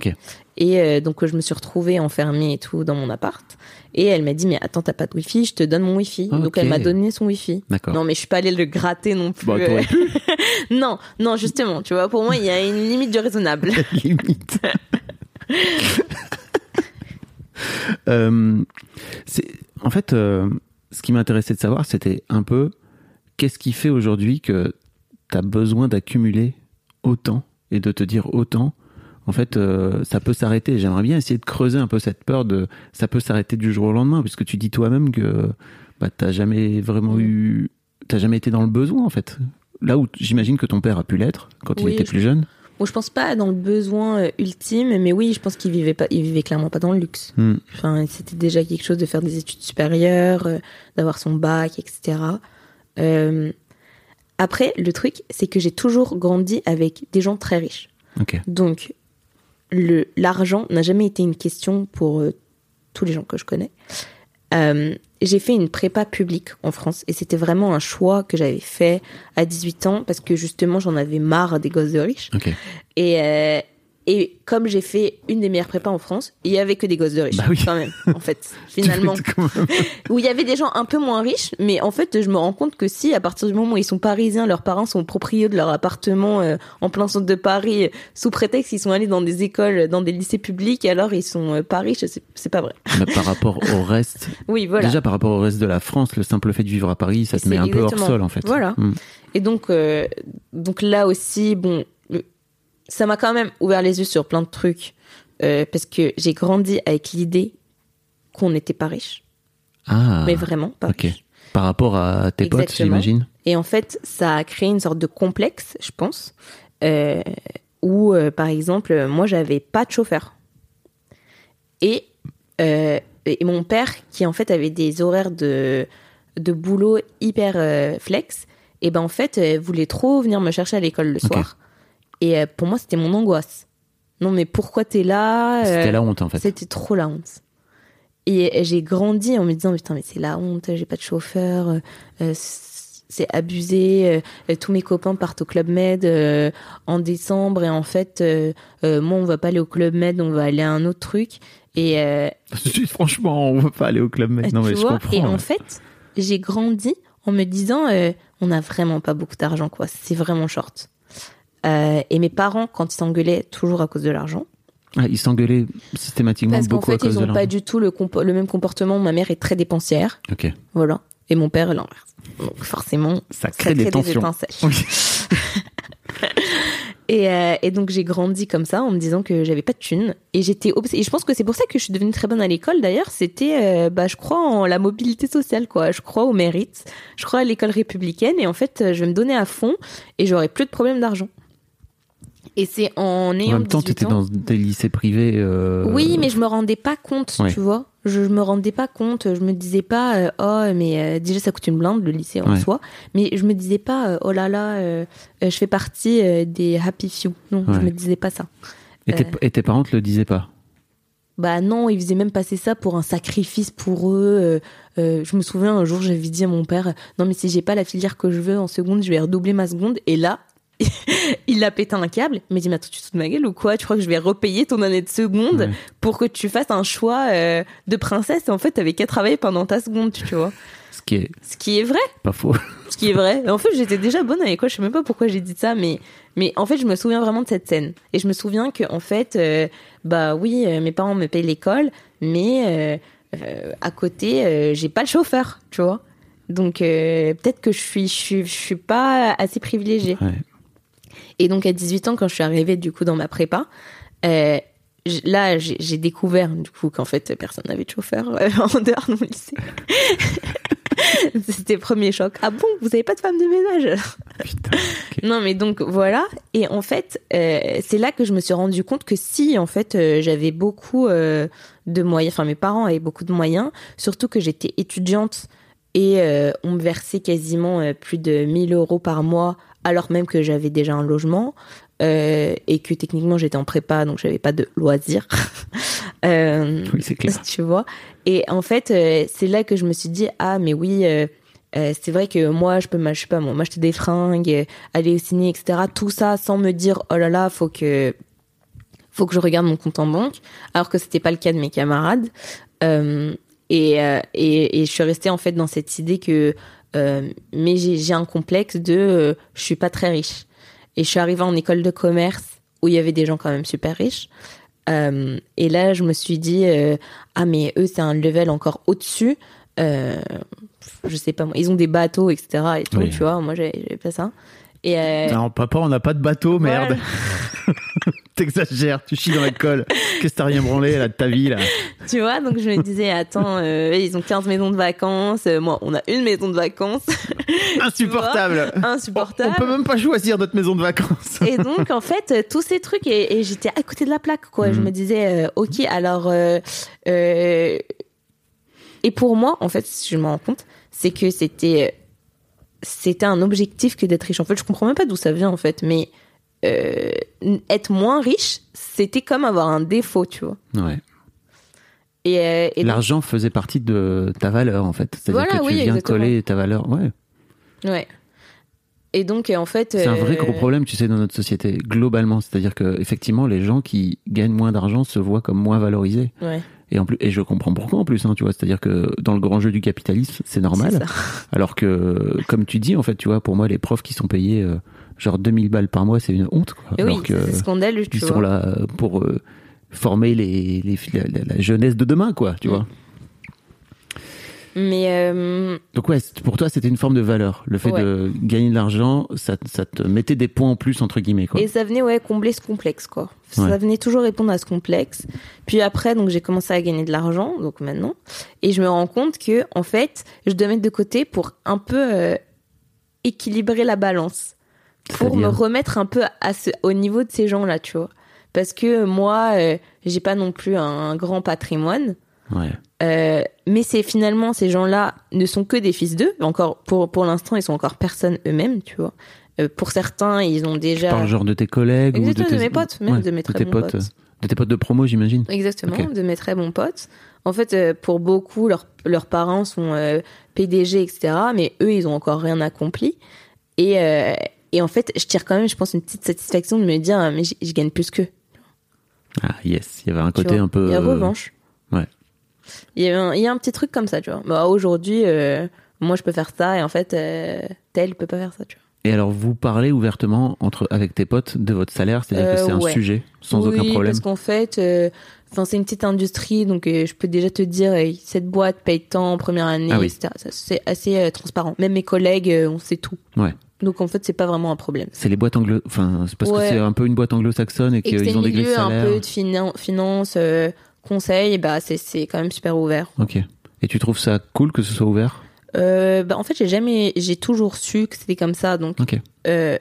Et euh, donc je me suis retrouvée enfermée et tout dans mon appart. Et elle m'a dit mais attends t'as pas de wifi, je te donne mon wifi. Donc Ok. elle m'a donné son wifi. D'accord. Non mais je suis pas allée le gratter non plus. Bah, non non justement tu vois pour moi il y a une limite du raisonnable. limite. Euh, c'est, en fait, ce qui m'intéressait de savoir, c'était un peu qu'est-ce qui fait aujourd'hui que tu as besoin d'accumuler autant et de te dire autant. En fait, euh, ça peut s'arrêter. J'aimerais bien essayer de creuser un peu cette peur de ça peut s'arrêter du jour au lendemain, puisque tu dis toi-même que bah, t'as jamais vraiment eu, t'as jamais été dans le besoin en fait. Là où j'imagine que ton père a pu l'être quand il était plus jeune. Bon je pense pas dans le besoin euh, ultime mais oui je pense qu'il vivait pas il vivait clairement pas dans le luxe. Hmm. Enfin c'était déjà quelque chose de faire des études supérieures, euh, d'avoir son bac etc. Euh, après le truc c'est que j'ai toujours grandi avec des gens très riches. Ok. Donc, le l'argent n'a jamais été une question pour euh, tous les gens que je connais. Euh, j'ai fait une prépa publique en France et c'était vraiment un choix que j'avais fait à 18 ans parce que justement j'en avais marre des gosses de riches. Ok. Et, euh, et comme j'ai fait une des meilleures prépas en France, il y avait que des gosses de riches Bah oui. quand même, en fait, finalement. Où il y avait des gens un peu moins riches, mais en fait, je me rends compte que si, à partir du moment où ils sont parisiens, leurs parents sont propriétaires de leur appartement euh, en plein centre de Paris, euh, sous prétexte qu'ils sont allés dans des écoles, dans des lycées publics, alors ils sont euh, pas riches, c'est pas vrai. Mais par rapport au reste, Oui, voilà. déjà par rapport au reste de la France, le simple fait de vivre à Paris, ça te met un peu hors sol en fait. Voilà. Hmm. Et donc, euh, donc là aussi, bon, ça m'a quand même ouvert les yeux sur plein de trucs, euh, parce que j'ai grandi avec l'idée qu'on n'était pas riche, Ah. mais vraiment pas riche. Par rapport à tes potes, j'imagine. Et en fait, ça a créé une sorte de complexe, je pense, euh, où, euh, par exemple, moi, j'avais pas de chauffeur. Et, euh, et mon père, qui en fait avait des horaires de, de boulot hyper flex, et ben en fait, voulait trop venir me chercher à l'école le soir. Et euh, pour moi, c'était mon angoisse. non mais pourquoi t'es là C'était Euh, la honte en fait. C'était trop la honte. Et j'ai grandi en me disant putain mais c'est la honte, j'ai pas de chauffeur, euh, euh, c'est abusé. euh, tous mes copains partent au club med euh, en décembre et en fait euh, euh, moi on va pas aller au club med, on va aller à un autre truc. Et euh, Franchement, on veut pas aller au club med. Non tu mais je vois, comprends. et ouais. en fait j'ai grandi en me disant euh, on a vraiment pas beaucoup d'argent quoi, c'est vraiment short. Euh, et mes parents quand ils s'engueulaient toujours à cause de l'argent. Ah, ils s'engueulaient systématiquement Parce qu'en beaucoup à fait, cause ils de ont pas l'argent. du tout le, compo- le même comportement. Ma mère est très dépensière. Ok. Voilà. Et mon père l'inverse. Donc forcément, Ça crée des tensions. étincelles. Ok. Et, euh, et donc j'ai grandi comme ça en me disant que j'avais pas de thunes. Et j'étais obs- Et je pense que c'est pour ça que je suis devenue très bonne à l'école d'ailleurs. C'était, euh, bah, je crois en la mobilité sociale, quoi. Je crois au mérite. Je crois à l'école républicaine. Et en fait, je vais me donner à fond et j'aurai plus de problème d'argent. Et c'est en En ayant même temps, 18 t'étais ans- dans des lycées privés. euh, Oui, mais je me rendais pas compte, Ouais. tu vois. Je, je me rendais pas compte. Je me disais pas, euh, oh, mais euh, déjà ça coûte une blinde le lycée en Ouais. soi. Mais je me disais pas, oh là là, je fais partie des happy few. Non, je Ouais. me disais pas ça. Et, tes, et tes parents te le disaient pas? Bah non, ils faisaient même passer ça pour un sacrifice pour eux. Euh, je me souviens un jour, j'avais dit à mon père, non mais si j'ai pas la filière que je veux en seconde, je vais redoubler ma seconde. Et là, il a pété un câble. Il m'a dit, mais attends, tu te fous de ma gueule ou quoi? Tu crois que je vais repayer ton année de seconde Ouais. pour que tu fasses un choix euh, de princesse? Et en fait, t'avais qu'à travailler pendant ta seconde, tu vois. Ce qui est Ce qui est vrai. pas faux. Ce qui est vrai. En fait, j'étais déjà bonne à l'école. Je sais même pas pourquoi j'ai dit ça, mais mais en fait, je me souviens vraiment de cette scène. Et je me souviens que en fait, euh, bah oui, euh, mes parents me payent l'école, mais à côté, j'ai pas le chauffeur, tu vois. Donc euh, peut-être que je suis je suis je suis pas assez privilégiée. Ouais. Et donc à 18 ans, quand je suis arrivée du coup dans ma prépa, euh, là j'ai découvert du coup qu'en fait personne n'avait de chauffeur en dehors de mon lycée. C'était le premier choc. Ah bon, vous avez pas de femme de ménage Putain. ok. Non mais donc voilà. Et en fait, euh, c'est là que je me suis rendu compte que si en fait euh, j'avais beaucoup euh, de moyens, enfin mes parents avaient beaucoup de moyens, surtout que j'étais étudiante et on me versait quasiment plus de 1000 euros par mois alors même que j'avais déjà un logement euh, et que techniquement j'étais en prépa donc j'avais pas de loisirs. Euh, Oui, c'est clair. tu vois. Et en fait, euh, c'est là que je me suis dit ah mais oui, c'est vrai que moi je peux je sais pas moi m'acheter des fringues, aller au ciné, etc. Tout ça sans me dire oh là là faut que faut que je regarde mon compte en banque, alors que c'était pas le cas de mes camarades. Et, et et je suis restée en fait dans cette idée que euh, mais j'ai un complexe de euh, je suis pas très riche. Et je suis arrivée en école de commerce où il y avait des gens quand même super riches. Euh, et là, je me suis dit, euh, ah, mais eux, c'est un level encore au-dessus. Je sais pas moi, ils ont des bateaux, etc. Et tout, Oui. tu vois, moi, j'avais pas ça. Et Non, papa, on n'a pas de bateau, merde. T'exagères, tu chies dans l'école. Qu'est-ce que t'as rien branlé là de ta vie là tu vois, donc je me disais, attends, euh, ils ont 15 maisons de vacances. euh, moi, on a une maison de vacances. Insupportable. On Insupportable. peut même pas choisir notre maison de vacances. Et donc, en fait, euh, tous ces trucs, et, et j'étais à côté de la plaque, quoi. Je Mhm. me disais, ok, alors. et pour moi, en fait, si je me rends compte, c'est que c'était. C'était un objectif que d'être riche. En fait, je comprends même pas d'où ça vient, en fait, mais. Euh, être moins riche, c'était comme avoir un défaut, tu vois. Ouais. Et, euh, et donc- L'argent faisait partie de ta valeur en fait. C'est-à-dire Voilà, que tu oui, viens exactement. coller ta valeur. Ouais. ouais. Et donc, euh, en fait. C'est un vrai gros problème, tu sais, dans notre société globalement. C'est-à-dire que effectivement, les gens qui gagnent moins d'argent se voient comme moins valorisés. Ouais, Et en plus, et je comprends pourquoi en plus. Hein, tu vois, c'est-à-dire que dans le grand jeu du capitalisme, c'est normal. c'est ça. Alors que, comme tu dis, en fait, tu vois, pour moi, les profs qui sont payés euh, genre 2000 balles par mois, c'est une honte. Quoi. Et oui, Alors c'est scandaleux, tu ils vois. sont là pour euh, former les, les, la, la- la jeunesse de demain, quoi. Tu Mm. vois. Mais. euh, Donc ouais, pour toi, c'était une forme de valeur. Le fait Ouais. de gagner de l'argent, ça, ça te mettait des points en plus entre guillemets, quoi. Et ça venait ouais combler ce complexe quoi. Ça venait toujours répondre à ce complexe. Puis après donc j'ai commencé à gagner de l'argent donc maintenant et je me rends compte que en fait je dois mettre de côté pour un peu euh, équilibrer la balance pour me remettre un peu à ce, au niveau de ces gens là tu vois. Parce que moi euh, j'ai pas non plus un grand patrimoine. Ouais. Euh, mais c'est finalement ces gens-là ne sont que des fils d'eux. Encore pour pour l'instant, ils sont encore personne eux-mêmes, tu vois. Euh, pour certains, ils ont déjà. Par le genre de tes collègues ou de, Exactement, tes... de mes potes, même de mes très bons potes, potes. De tes potes de promo, j'imagine. Exactement, de mes très bons potes. En fait, euh, pour beaucoup, leurs leurs parents sont PDG, etc. Mais eux, ils ont encore rien accompli. Et, et en fait, je tire quand même, je pense, une petite satisfaction de me dire, mais je gagne plus qu'eux. Ah yes, il y avait un côté un peu. Il y a euh, revanche. ouais. Il y, a un, il y a un petit truc comme ça, tu vois. Bah, aujourd'hui, euh, moi, je peux faire ça, et en fait, euh, tel peut pas faire ça, tu vois. Et alors, vous parlez ouvertement entre avec tes potes de votre salaire, c'est-à-dire que Euh, c'est un sujet sans oui, aucun problème. parce qu'en fait, euh, enfin, c'est une petite industrie, donc euh, je peux déjà te dire, euh, cette boîte paye tant en première année, Ah oui. etc. C'est assez euh, transparent. Même mes collègues, euh, on sait tout. Ouais. Donc en fait, c'est pas vraiment un problème. C'est les boîtes anglo, enfin, c'est parce que c'est un peu une boîte anglo-saxonne et qu'ils ont des grilles de un peu de finan- finance, euh, conseil, bah c'est c'est quand même super ouvert. Ok. Et tu trouves ça cool que ce soit ouvert? Euh, bah en fait, j'ai jamais, j'ai toujours su que c'était comme ça, donc euh,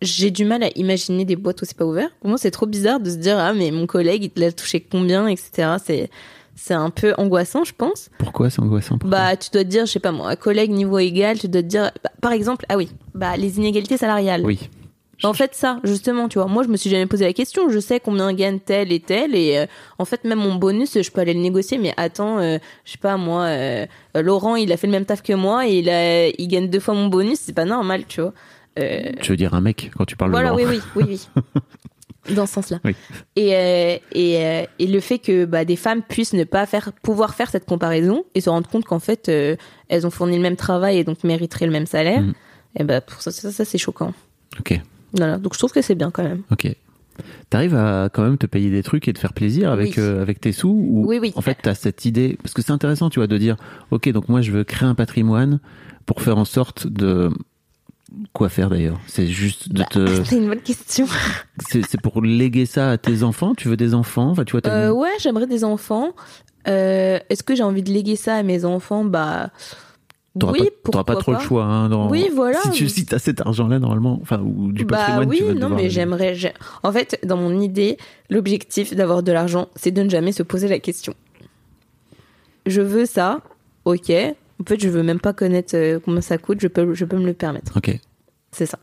j'ai du mal à imaginer des boîtes où c'est pas ouvert. Pour moi, c'est trop bizarre de se dire ah mais mon collègue il l'a touché combien, etc. C'est c'est un peu angoissant, je pense. Pourquoi c'est angoissant pourquoi Bah, tu dois te dire, je sais pas moi, collègue niveau égal, tu dois te dire, bah, par exemple, ah oui, bah les inégalités salariales. Oui. En fait, ça, justement, tu vois, moi, je me suis jamais posé la question. Je sais combien gagne tel et tel, et euh, en fait, même mon bonus, je peux aller le négocier. Mais attends, euh, je sais pas moi, euh, Laurent, il a fait le même taf que moi et il a, il gagne deux fois mon bonus. C'est pas normal, tu vois. Tu veux dire un mec quand tu parles voilà, de oui, Laurent oui, oui, oui. Dans ce sens-là. Oui. Et, euh, et, euh, et le fait que bah, des femmes puissent ne pas faire, pouvoir faire cette comparaison et se rendre compte qu'en fait, euh, elles ont fourni le même travail et donc mériteraient le même salaire, Mhm. et bah, pour ça, ça, ça, c'est choquant. Ok. Voilà. Donc je trouve que c'est bien quand même. Ok. T'arrives à quand même te payer des trucs et te faire plaisir avec, Oui. avec tes sous ou Oui, oui. en fait t'as cette idée parce que c'est intéressant tu vois de dire ok donc moi je veux créer un patrimoine pour faire en sorte de quoi faire d'ailleurs c'est juste de Bah, te C'est une bonne question. c'est pour léguer ça à tes enfants tu veux des enfants enfin tu vois Euh, ouais, j'aimerais des enfants. Euh, Est-ce que j'ai envie de léguer ça à mes enfants Bah t'auras oui, pas, pas trop le choix hein, dans- Oui, voilà. si tu si as cet argent là normalement enfin ou du Bah patrimoine oui, tu vas non, mais j'aimerais. j'ai- En fait, dans mon idée, l'objectif d'avoir de l'argent, c'est de ne jamais se poser la question. Je veux ça, ok. En fait, je veux même pas connaître euh, combien ça coûte. Je peux, je peux me le permettre. ok C'est ça.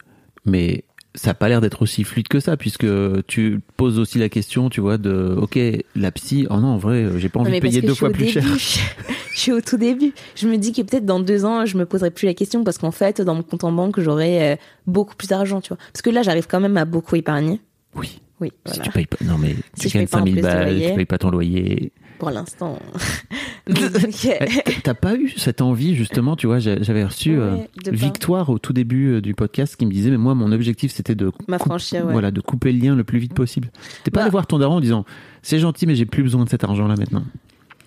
mais ça a pas l'air d'être aussi fluide que ça puisque tu poses aussi la question tu vois de ok la psy oh non en vrai euh, j'ai pas envie de payer deux fois plus début. cher je suis au tout début. Je me dis que peut-être dans deux ans, je me poserai plus la question parce qu'en fait, dans mon compte en banque, j'aurai euh, beaucoup plus d'argent, tu vois. Parce que là, j'arrive quand même à beaucoup épargner. oui Oui, Si voilà. tu payes pas, non mais Si tu gagnes pas en 5000 plus de balles, tu payes pas ton loyer. Pour l'instant. Eh, T'as pas eu cette envie justement, tu vois, j'avais reçu euh, Ouais. Victoire au tout début euh, du podcast qui me disait mais moi mon objectif c'était de M'affranchir, ouais. voilà, de couper le lien le plus vite possible. T'es pas Bah. allé voir ton daron en disant c'est gentil mais j'ai plus besoin de cet argent là maintenant.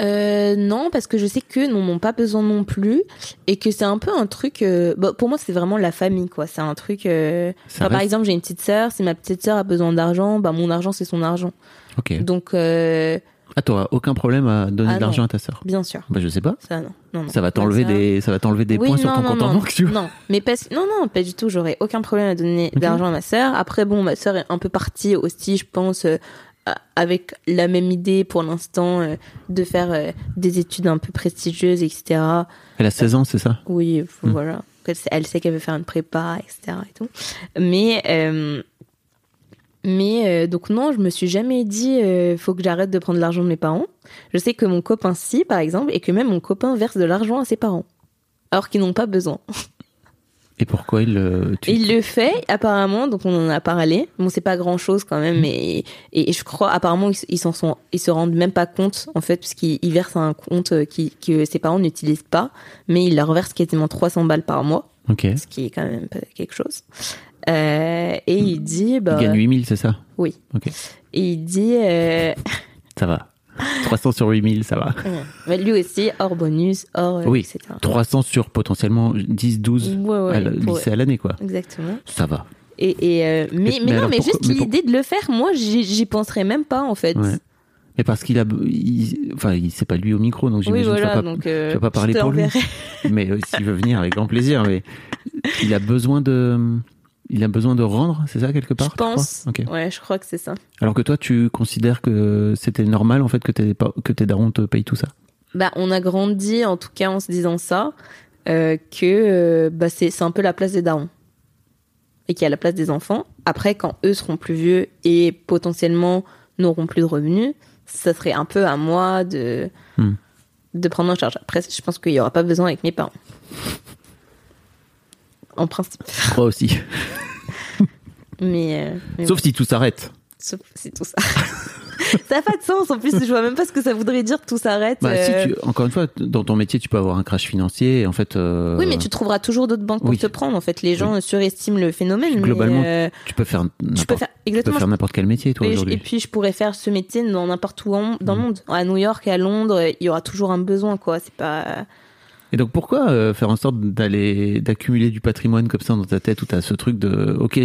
Euh, non, parce que je sais qu'eux n'en ont pas besoin non plus et que c'est un peu un truc. euh, bah, pour moi, c'est vraiment la famille, quoi. C'est un truc. euh, enfin, Par exemple, j'ai une petite sœur. Si ma petite sœur a besoin d'argent, bah mon argent c'est son argent. OK. Donc, euh, Ah t'auras aucun problème à donner Ah, de l'argent à ta sœur. bien sûr. Bah je sais pas. Ça, non. non, non. Ça va t'enlever Ça- des ça va t'enlever des Oui, points sur ton compte en banque, tu vois. Non, mais parce... non, non, pas du tout. J'aurais aucun problème à donner Ok. d'argent à ma sœur. Après, bon, ma sœur est un peu partie aussi, je pense, euh, a- avec la même idée pour l'instant euh, de faire euh, des études un peu prestigieuses, etc. Elle a 16 ans, c'est ça? Oui, Hmm. voilà. Elle sait, elle sait qu'elle veut faire une prépa, etc. Et tout. Mais, mais euh, donc non, je me suis jamais dit euh, faut que j'arrête de prendre l'argent de mes parents. Je sais que mon copain si, par exemple, et que même mon copain verse de l'argent à ses parents, alors qu'ils n'ont pas besoin. Et pourquoi il euh, tu- Il le fait apparemment, donc on en a parlé. Bon, c'est pas grand chose quand même, mais et, et je crois apparemment ils, s'en sont, ils se rendent même pas compte en fait, puisqu'ils ils versent un compte euh, qui, que ses parents n'utilisent pas, mais ils leur versent quasiment 300 balles par mois, ce qui est quand même quelque chose. Euh, et il dit, bah, Il gagne 8000, c'est ça oui, OK. et il dit, euh, Ça va. 300 sur 8000, ça va. mais lui aussi hors bonus, hors, euh, Oui. etc. 300 sur potentiellement 10 12 Ouais, ouais, à la- pour- à l'année quoi. Exactement. Ça va. Et, et euh, mais, mais, mais non, mais pourquoi- juste mais pour- l'idée de le faire, moi, j'y penserais même pas en fait. Ouais. Mais parce qu'il a il- enfin il c'est pas lui au micro donc Oui, j'imagine que tu voilà, vas pas donc euh, tu vas pas parler je te pour lui. mais euh, s'il veut venir avec grand plaisir mais il a besoin de il a besoin de rendre, c'est ça quelque part Je pense. OK. Ouais, je crois que c'est ça. Alors que toi tu considères que c'était normal en fait que tes que tes darons te payent tout ça? Bah, on a grandi, en tout cas, en se disant ça, euh, que euh, bah, c'est c'est un peu la place des darons. et qui à la place des enfants. Après, quand eux seront plus vieux et potentiellement n'auront plus de revenus, ça serait un peu à moi de, Hmm. de prendre en charge. Après, je pense qu'il n'y aura pas besoin avec mes parents. En principe. Moi aussi. Mais, euh, mais Sauf si tout s'arrête. Sauf c'est tout ça. ça n'a pas de sens. En plus, je vois même pas ce que ça voudrait dire tout s'arrête. Bah, Euh, si tu, encore une fois, dans ton métier, tu peux avoir un crash financier. En fait, euh, Oui, mais tu trouveras toujours d'autres banques pour oui. te prendre. En fait, les gens surestiment le phénomène. Globalement, euh, tu peux faire tu peux n'importe faire tu peux exactement. faire n'importe quel métier, toi, aujourd'hui. et puis, je pourrais faire ce métier dans n'importe où en- dans le monde. À New York, à Londres, il y aura toujours un besoin, quoi. C'est pas. Et donc pourquoi euh, faire en sorte d'aller d'accumuler du patrimoine comme ça dans ta tête où t'as ce truc de ok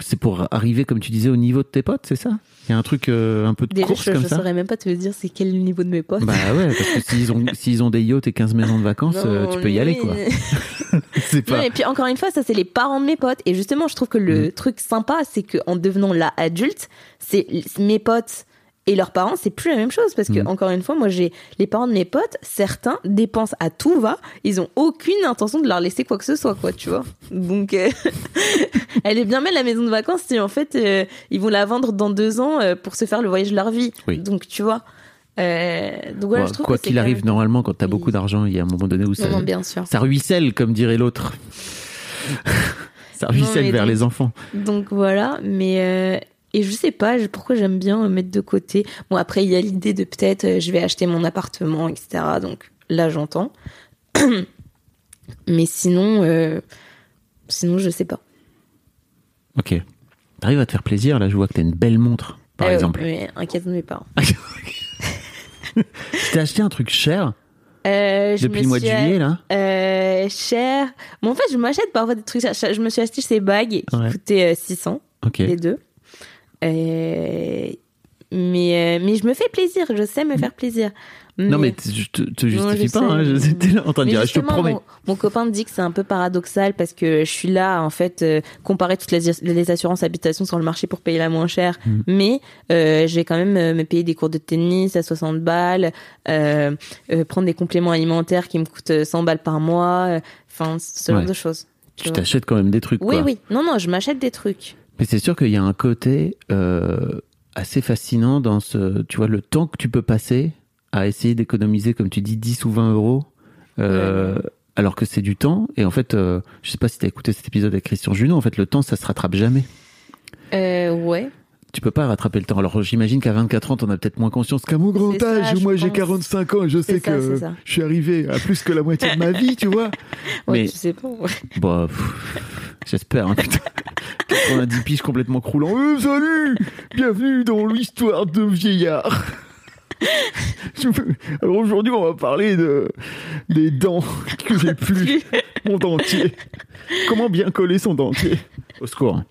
c'est pour arriver comme tu disais au niveau de tes potes c'est ça? Il y a un truc euh, un peu de Déjà, course je, comme je ça? saurais même pas te dire c'est quel niveau de mes potes. Bah ouais parce que s'ils ont s'ils ont des yachts et 15 maisons de vacances euh, tu peux y aller quoi. c'est Non, pas et puis encore une fois, ça c'est les parents de mes potes. Et justement, je trouve que le Mm. truc sympa, c'est que en devenant là adulte, c'est mes potes et leurs parents, c'est plus la même chose parce que Mm. encore une fois, moi j'ai les parents de mes potes, certains dépensent à tout va, ils ont aucune intention de leur laisser quoi que ce soit, quoi, tu vois. Donc euh, elle est bien belle la maison de vacances si en fait euh, ils vont la vendre dans deux ans euh, pour se faire le voyage de leur vie. Oui. Donc tu vois. Donc voilà, je trouve quoi qu'il arrive même- normalement quand t'as beaucoup d'argent il y a un moment donné où ça Non, non, bien sûr. ça ruisselle comme dirait l'autre. ça ruisselle vers donc- les enfants. Donc voilà, mais et je sais pas pourquoi j'aime bien mettre de côté. Bon après il y a l'idée de peut-être euh, je vais acheter mon appartement etc. Donc là j'entends. mais sinon euh, sinon je sais pas. Ok. T'arrives à te faire plaisir là je vois que t'as une belle montre par Euh, exemple. mais un cadeau de mes parents. Tu t'es acheté un truc cher Euh, depuis le mois de juillet là euh, cher. Bon en fait je m'achète parfois des trucs. chers. Je me suis acheté ces bagues qui Ouais. coûtaient euh, 600 Ok. les deux. Euh, mais euh, mais je me fais plaisir. Je sais me faire plaisir. Non mais je te, te justifie je pas, sais. hein, je- j'étais là en train de dire, je te promets. Mon, mon copain me dit que c'est un peu paradoxal parce que je suis là, en fait, euh, comparer toutes les, les assurances habitation sur le marché pour payer la moins chère. Mm. Mais euh, je vais quand même euh, me payer des cours de tennis à 60 balles, prendre des compléments alimentaires qui me coûtent euh, 100 balles par mois. Enfin, ce genre Ouais. de choses. Tu t'achètes quand même des trucs. Oui, quoi. oui. Non, non, je m'achète des trucs. Mais c'est sûr qu'il y a un côté euh, assez fascinant dans ce, tu vois, le temps que tu peux passer à essayer d'économiser, comme tu dis, 10 ou 20 euros, euh, alors que c'est du temps. Et en fait, euh, je sais pas si tu as écouté cet épisode avec Christian Junot, en fait, le temps, ça se rattrape jamais. Euh, ouais. Tu peux pas rattraper le temps. Alors j'imagine qu'à 24 ans, t'en as peut-être moins conscience qu'à mon grand ça, âge, où moi j'ai pense. 45 ans et je sais ça, que je suis arrivé à plus que la moitié de ma vie, tu vois. Ouais, Mais tu sais pas. ouais. Bah, j'espère, hein. 90 piges complètement croulant. Euh, salut Bienvenue dans l'histoire de vieillard. Alors aujourd'hui, on va parler de des dents que j'ai plus, mon dentier. Comment bien coller son dentier? Au secours.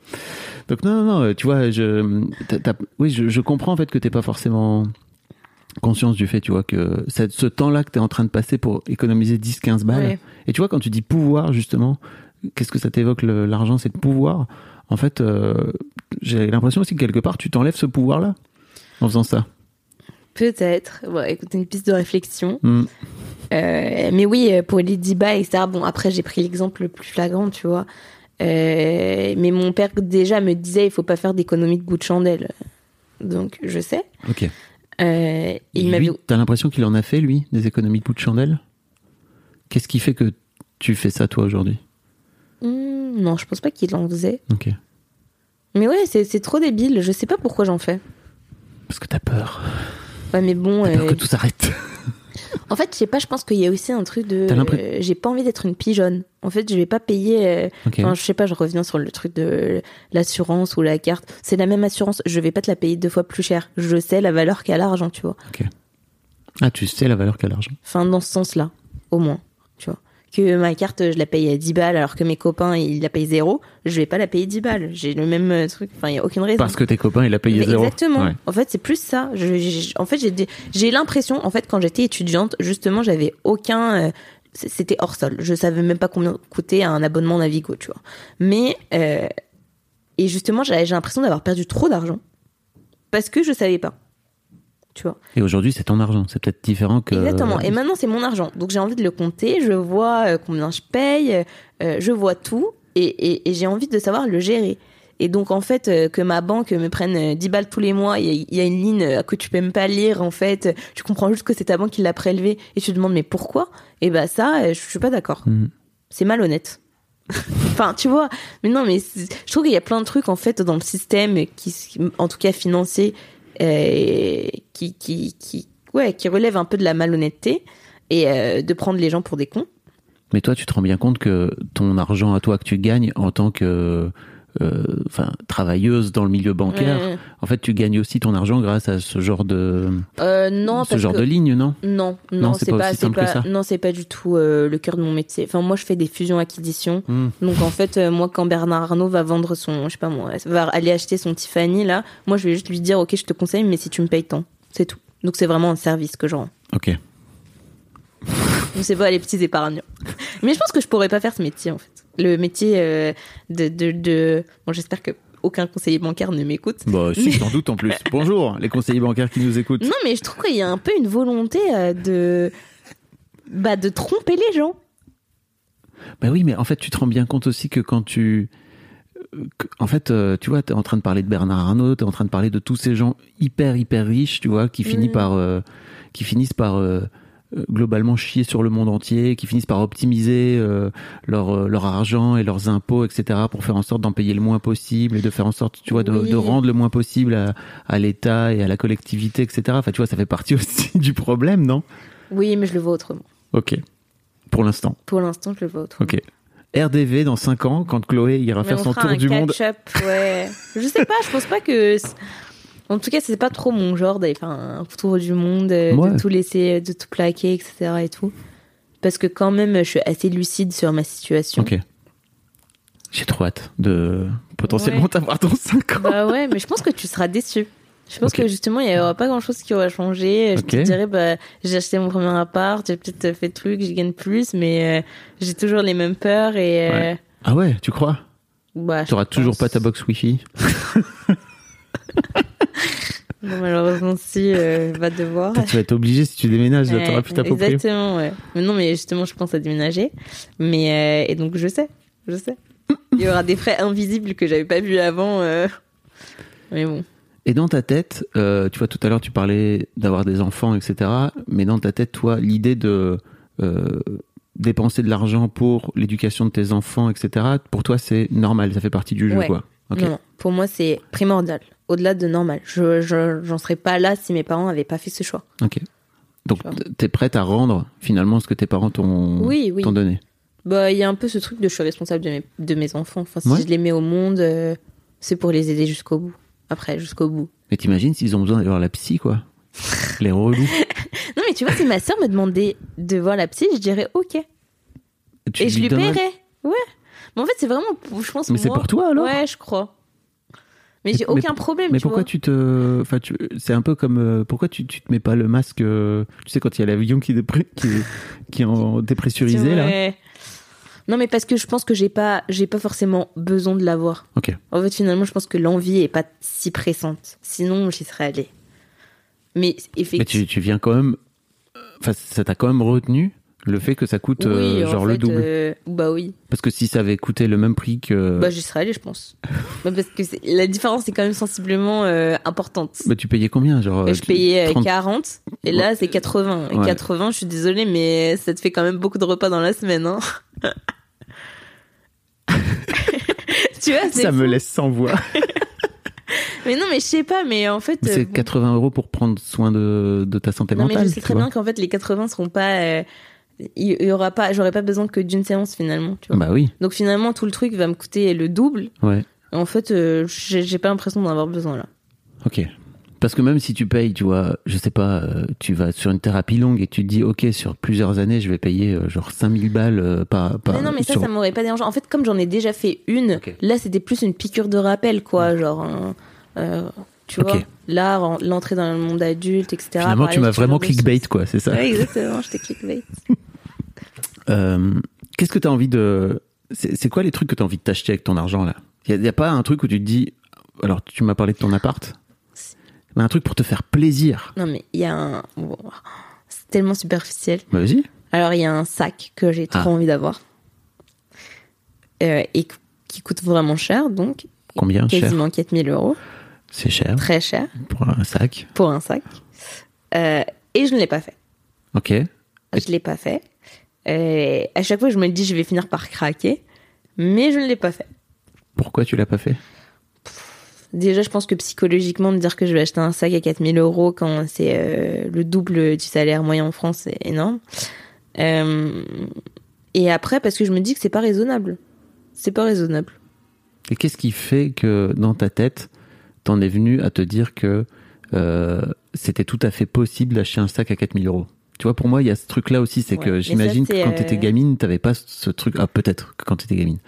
Donc non, non, non, tu vois, je, oui, je, je comprends en fait que t'es pas forcément conscience du fait, tu vois, que ce temps-là que t'es en train de passer pour économiser 10-15 balles. Ouais. Et tu vois, quand tu dis pouvoir, justement, qu'est-ce que ça t'évoque l'argent, c'est le pouvoir? En fait, euh, j'ai l'impression aussi que quelque part, tu t'enlèves ce pouvoir-là en faisant ça. Peut-être. Ouais, écoute, une piste de réflexion. Hmm. Euh, mais oui, euh, pour les 10 balles, etc. Bon, après, j'ai pris l'exemple le plus flagrant, tu vois. Euh, mais mon père, déjà, me disait il faut pas faire d'économie de bout de chandelle. Donc, je sais. Ok. Euh, il lui, t'as l'impression qu'il en a fait, lui, des économies de bout de chandelle? Qu'est-ce qui fait que tu fais ça, toi, aujourd'hui? Hmm, non, je pense pas qu'il en faisait. Ok. Mais ouais, c'est c'est trop débile. Je sais pas pourquoi j'en fais. Parce que t'as peur. Ouais, mais bon. T'as peur euh, que tout s'arrête. En fait, je sais pas, je pense qu'il y a aussi un truc de. Euh, j'ai pas envie d'être une pigeonne. En fait, je vais pas payer. euh, Ok. Enfin, je sais pas, je reviens sur le truc de l'assurance ou la carte. C'est la même assurance, je vais pas te la payer deux fois plus cher. Je sais la valeur qu'a l'argent, tu vois. Ah, tu sais la valeur qu'a l'argent. Enfin, dans ce sens-là, au moins. Que ma carte, je la paye à 10 balles alors que mes copains, ils la payent zéro. Je vais pas la payer 10 balles. J'ai le même euh, truc. Enfin, il y a aucune raison. Parce que tes copains, il a payé Mais zéro. Exactement. Ouais. En fait, c'est plus ça. Je- en fait, j'ai l'impression, en fait, quand j'étais étudiante, justement, j'avais aucun. euh, C'était hors sol. Je savais même pas combien coûtait un abonnement Navigo, tu vois. Mais euh, et justement, j'ai l'impression d'avoir perdu trop d'argent parce que je savais pas. Tu vois. Et aujourd'hui, c'est ton argent. C'est peut-être différent que. Exactement. Et maintenant, c'est mon argent. Donc, j'ai envie de le compter. Je vois euh, combien je paye. euh, je vois tout. et, et, et j'ai envie de savoir le gérer. Et donc, en fait, euh, que ma banque me prenne euh, 10 balles tous les mois, il y, a- une ligne euh, que tu peux même pas lire, en fait. Tu comprends juste que c'est ta banque qui l'a prélevé et tu te demandes, mais pourquoi? Et bah, ça, euh, je suis pas d'accord. Mhm. C'est malhonnête. enfin, tu vois. Mais non, mais je trouve qu'il y a plein de trucs, en fait, dans le système qui, en tout cas financier, euh, qui, qui, qui, ouais, qui relèvent un peu de la malhonnêteté et euh, de prendre les gens pour des cons. Mais toi, tu te rends bien compte que ton argent à toi que tu gagnes en tant que euh, enfin travailleuse dans le milieu bancaire, Ouais. en fait, tu gagnes aussi ton argent grâce à ce genre de Euh, non, ce genre que... de ligne, non? Non, Non, non, c'est pas pas, aussi c'est simple que pas, ça. non, c'est pas du tout euh, le cœur de mon métier. Enfin, moi, je fais des fusions-acquisitions. Hmm. Donc, en fait, euh, moi, quand Bernard Arnault va vendre son, je sais pas moi, va aller acheter son Tiffany là, moi, je vais juste lui dire, ok, je te conseille, mais si tu me payes tant, c'est tout. Donc, c'est vraiment un service que je rends. Ok. Donc, c'est pas les petits épargnants. mais je pense que je pourrais pas faire ce métier, en fait. Le métier euh, de, de, de... Bon, j'espère que aucun conseiller bancaire ne m'écoute. Bah, si, sans doute en plus. Bonjour, les conseillers bancaires qui nous écoutent. Non, mais je trouve qu'il y a un peu une volonté euh, de, bah, de tromper les gens. Bah oui, mais en fait, tu te rends bien compte aussi que quand tu. En fait, euh, tu vois, tu es en train de parler de Bernard Arnault, tu es en train de parler de tous ces gens hyper, hyper riches, tu vois, qui, finissent Mm. par, euh, qui finissent par euh, globalement chier sur le monde entier, qui finissent par optimiser euh, leur, euh, leur argent et leurs impôts, etc., pour faire en sorte d'en payer le moins possible et de faire en sorte, tu vois, de, Oui. de rendre le moins possible à, à l'État et à la collectivité, etc. Enfin, tu vois, ça fait partie aussi du problème, non? Oui, mais je le vois autrement. Ok. Pour l'instant. Pour l'instant, je le vois autrement. Ok. RDV dans 5 ans, quand Chloé ira Mais faire on son fera tour un du monde. ouais. je sais pas, je pense pas que. En tout cas, c'est pas trop mon genre d'aller faire un tour du monde, euh, Ouais. de tout laisser, de tout plaquer, etc. et tout. Parce que quand même, je suis assez lucide sur ma situation. Ok. J'ai trop hâte de potentiellement Ouais. t'avoir dans 5 ans. Bah ouais, mais je pense que tu seras déçu. Je pense que justement, il y aura pas grand chose qui aura changé. Je te dirais, bah, j'ai acheté mon premier appart, j'ai peut-être fait truc, je gagne plus, mais euh, j'ai toujours les mêmes peurs et. euh, Ouais. Ah ouais, tu crois? Bah, T'auras toujours pas ta box Wi-Fi? Malheureusement, si, euh, va devoir. Tu vas être obligé si tu déménages, là, Ouais, t'auras plus ta proprio. Exactement, ouais. Mais non, mais justement, je pense à déménager. Mais, euh, et donc, je sais, je sais. Il y aura des frais invisibles que j'avais pas vus avant. euh. Mais bon. Et dans ta tête, euh, tu vois, tout à l'heure, tu parlais d'avoir des enfants, etc. Mais dans ta tête, toi, l'idée de dépenser de l'argent pour l'éducation de tes enfants, etc., pour toi, c'est normal, ça fait partie du jeu, Ouais. quoi. Non, pour moi, c'est primordial. Au-delà de normal. Je, je, j'en serais pas là si mes parents avaient pas fait ce choix. Ok. Donc, Tu t'es prête à rendre finalement ce que tes parents t'ont Oui, oui. donné? Bah, il y a un peu ce truc de je suis responsable de mes, de mes enfants. Enfin, si Ouais. je les mets au monde, euh, c'est pour les aider jusqu'au bout. Après, jusqu'au bout. Mais t'imagines s'ils ont besoin d'aller voir la psy, quoi? Les relous. Non, mais tu vois, si ma sœur me demandait de voir la psy, je dirais ok. Tu et je lui paierais. Ouais. Mais en fait, c'est vraiment, pour- je pense. Mais c'est pour toi, alors? Ouais, je crois. Mais Mais- j'ai mais- aucun problème. Mais tu pourquoi vois. tu te. Enfin, tu... c'est un peu comme. euh, Pourquoi tu, tu te mets pas le masque. euh, Tu sais, quand il y a l'avion qui, dépré- qui, est... qui est en dépressurisé, là? Non, mais parce que je pense que j'ai pas, j'ai pas forcément besoin de l'avoir. Ok. En fait, finalement, je pense que l'envie est pas si pressante. Sinon, j'y serais allée. Mais Mais effectivement. tu, tu viens quand même. Enfin, ça t'a quand même retenu? Le fait que ça coûte euh, Oui, genre le fait, double. euh, bah oui. Parce que si ça avait coûté le même prix que. Bah j'y serais allée, je pense. Bah, parce que la différence est quand même sensiblement euh, importante. Bah, tu payais combien genre, je payais euh, 30 40 et là c'est 80. Et Ouais. 80, je suis désolée, mais ça te fait quand même beaucoup de repas dans la semaine. Hein. tu vois, Ça me laisse sans voix. Mais non, mais je sais pas, mais en fait. C'est bon. 80 euros pour prendre soin de, de ta santé Non, mais mentale. je sais très vois. bien qu'en fait les 80 seront pas. euh, Il y aura pas, j'aurai pas besoin que d'une séance finalement. Tu vois. Bah oui, Donc finalement tout le truc va me coûter le double. ouais. En fait, euh, j'ai pas l'impression d'en avoir besoin là. Ok. Parce que même si tu payes, tu vois, je sais pas, euh, tu vas sur une thérapie longue et tu te dis, ok, sur plusieurs années, je vais payer euh, genre 5000 balles euh, par, par. mais non, mais ça, sur- ça m'aurait pas dérangé. En fait, comme j'en ai déjà fait une, là, c'était plus une piqûre de rappel, quoi. Genre, un- tu vois, là, en- l'entrée dans le monde adulte, etc. Finalement, tu m'as vraiment clickbait, quoi, c'est ça. Exactement, j'étais clickbait. Euh, Qu'est-ce que tu as envie de. C'est quoi les trucs que tu as envie de t'acheter avec ton argent, là? Il n'y a, pas un truc où tu te dis. Alors, tu m'as parlé de ton appart, mais un truc pour te faire plaisir. Non, mais il y a un. c'est tellement superficiel. Bah, vas-y. Alors, il y a un sac que j'ai trop Ah. envie d'avoir. Euh, et qui coûte vraiment cher, donc Combien cher? quasiment 4000 euros, C'est cher très cher pour un sac. pour un sac. Euh, et je ne l'ai pas fait. Ok. Je l'ai pas fait. Euh, à chaque fois, je me dis, je vais finir par craquer, mais je ne l'ai pas fait. Pourquoi tu l'as pas fait? Déjà, je pense que psychologiquement, me dire que je vais acheter un sac à 4000 euros quand c'est euh, le double du salaire moyen en France, c'est énorme. Euh, et après, parce que je me dis que c'est pas raisonnable. C'est pas raisonnable. Et qu'est-ce qui fait que dans ta tête, t'en es venu à te dire que euh, c'était tout à fait possible d'acheter un sac à 4000 euros Tu vois, pour moi, il y a ce truc-là aussi, c'est Ouais. que j'imagine que quand euh, t'étais gamine, t'avais pas ce truc. Ah, peut-être que quand t'étais gamine.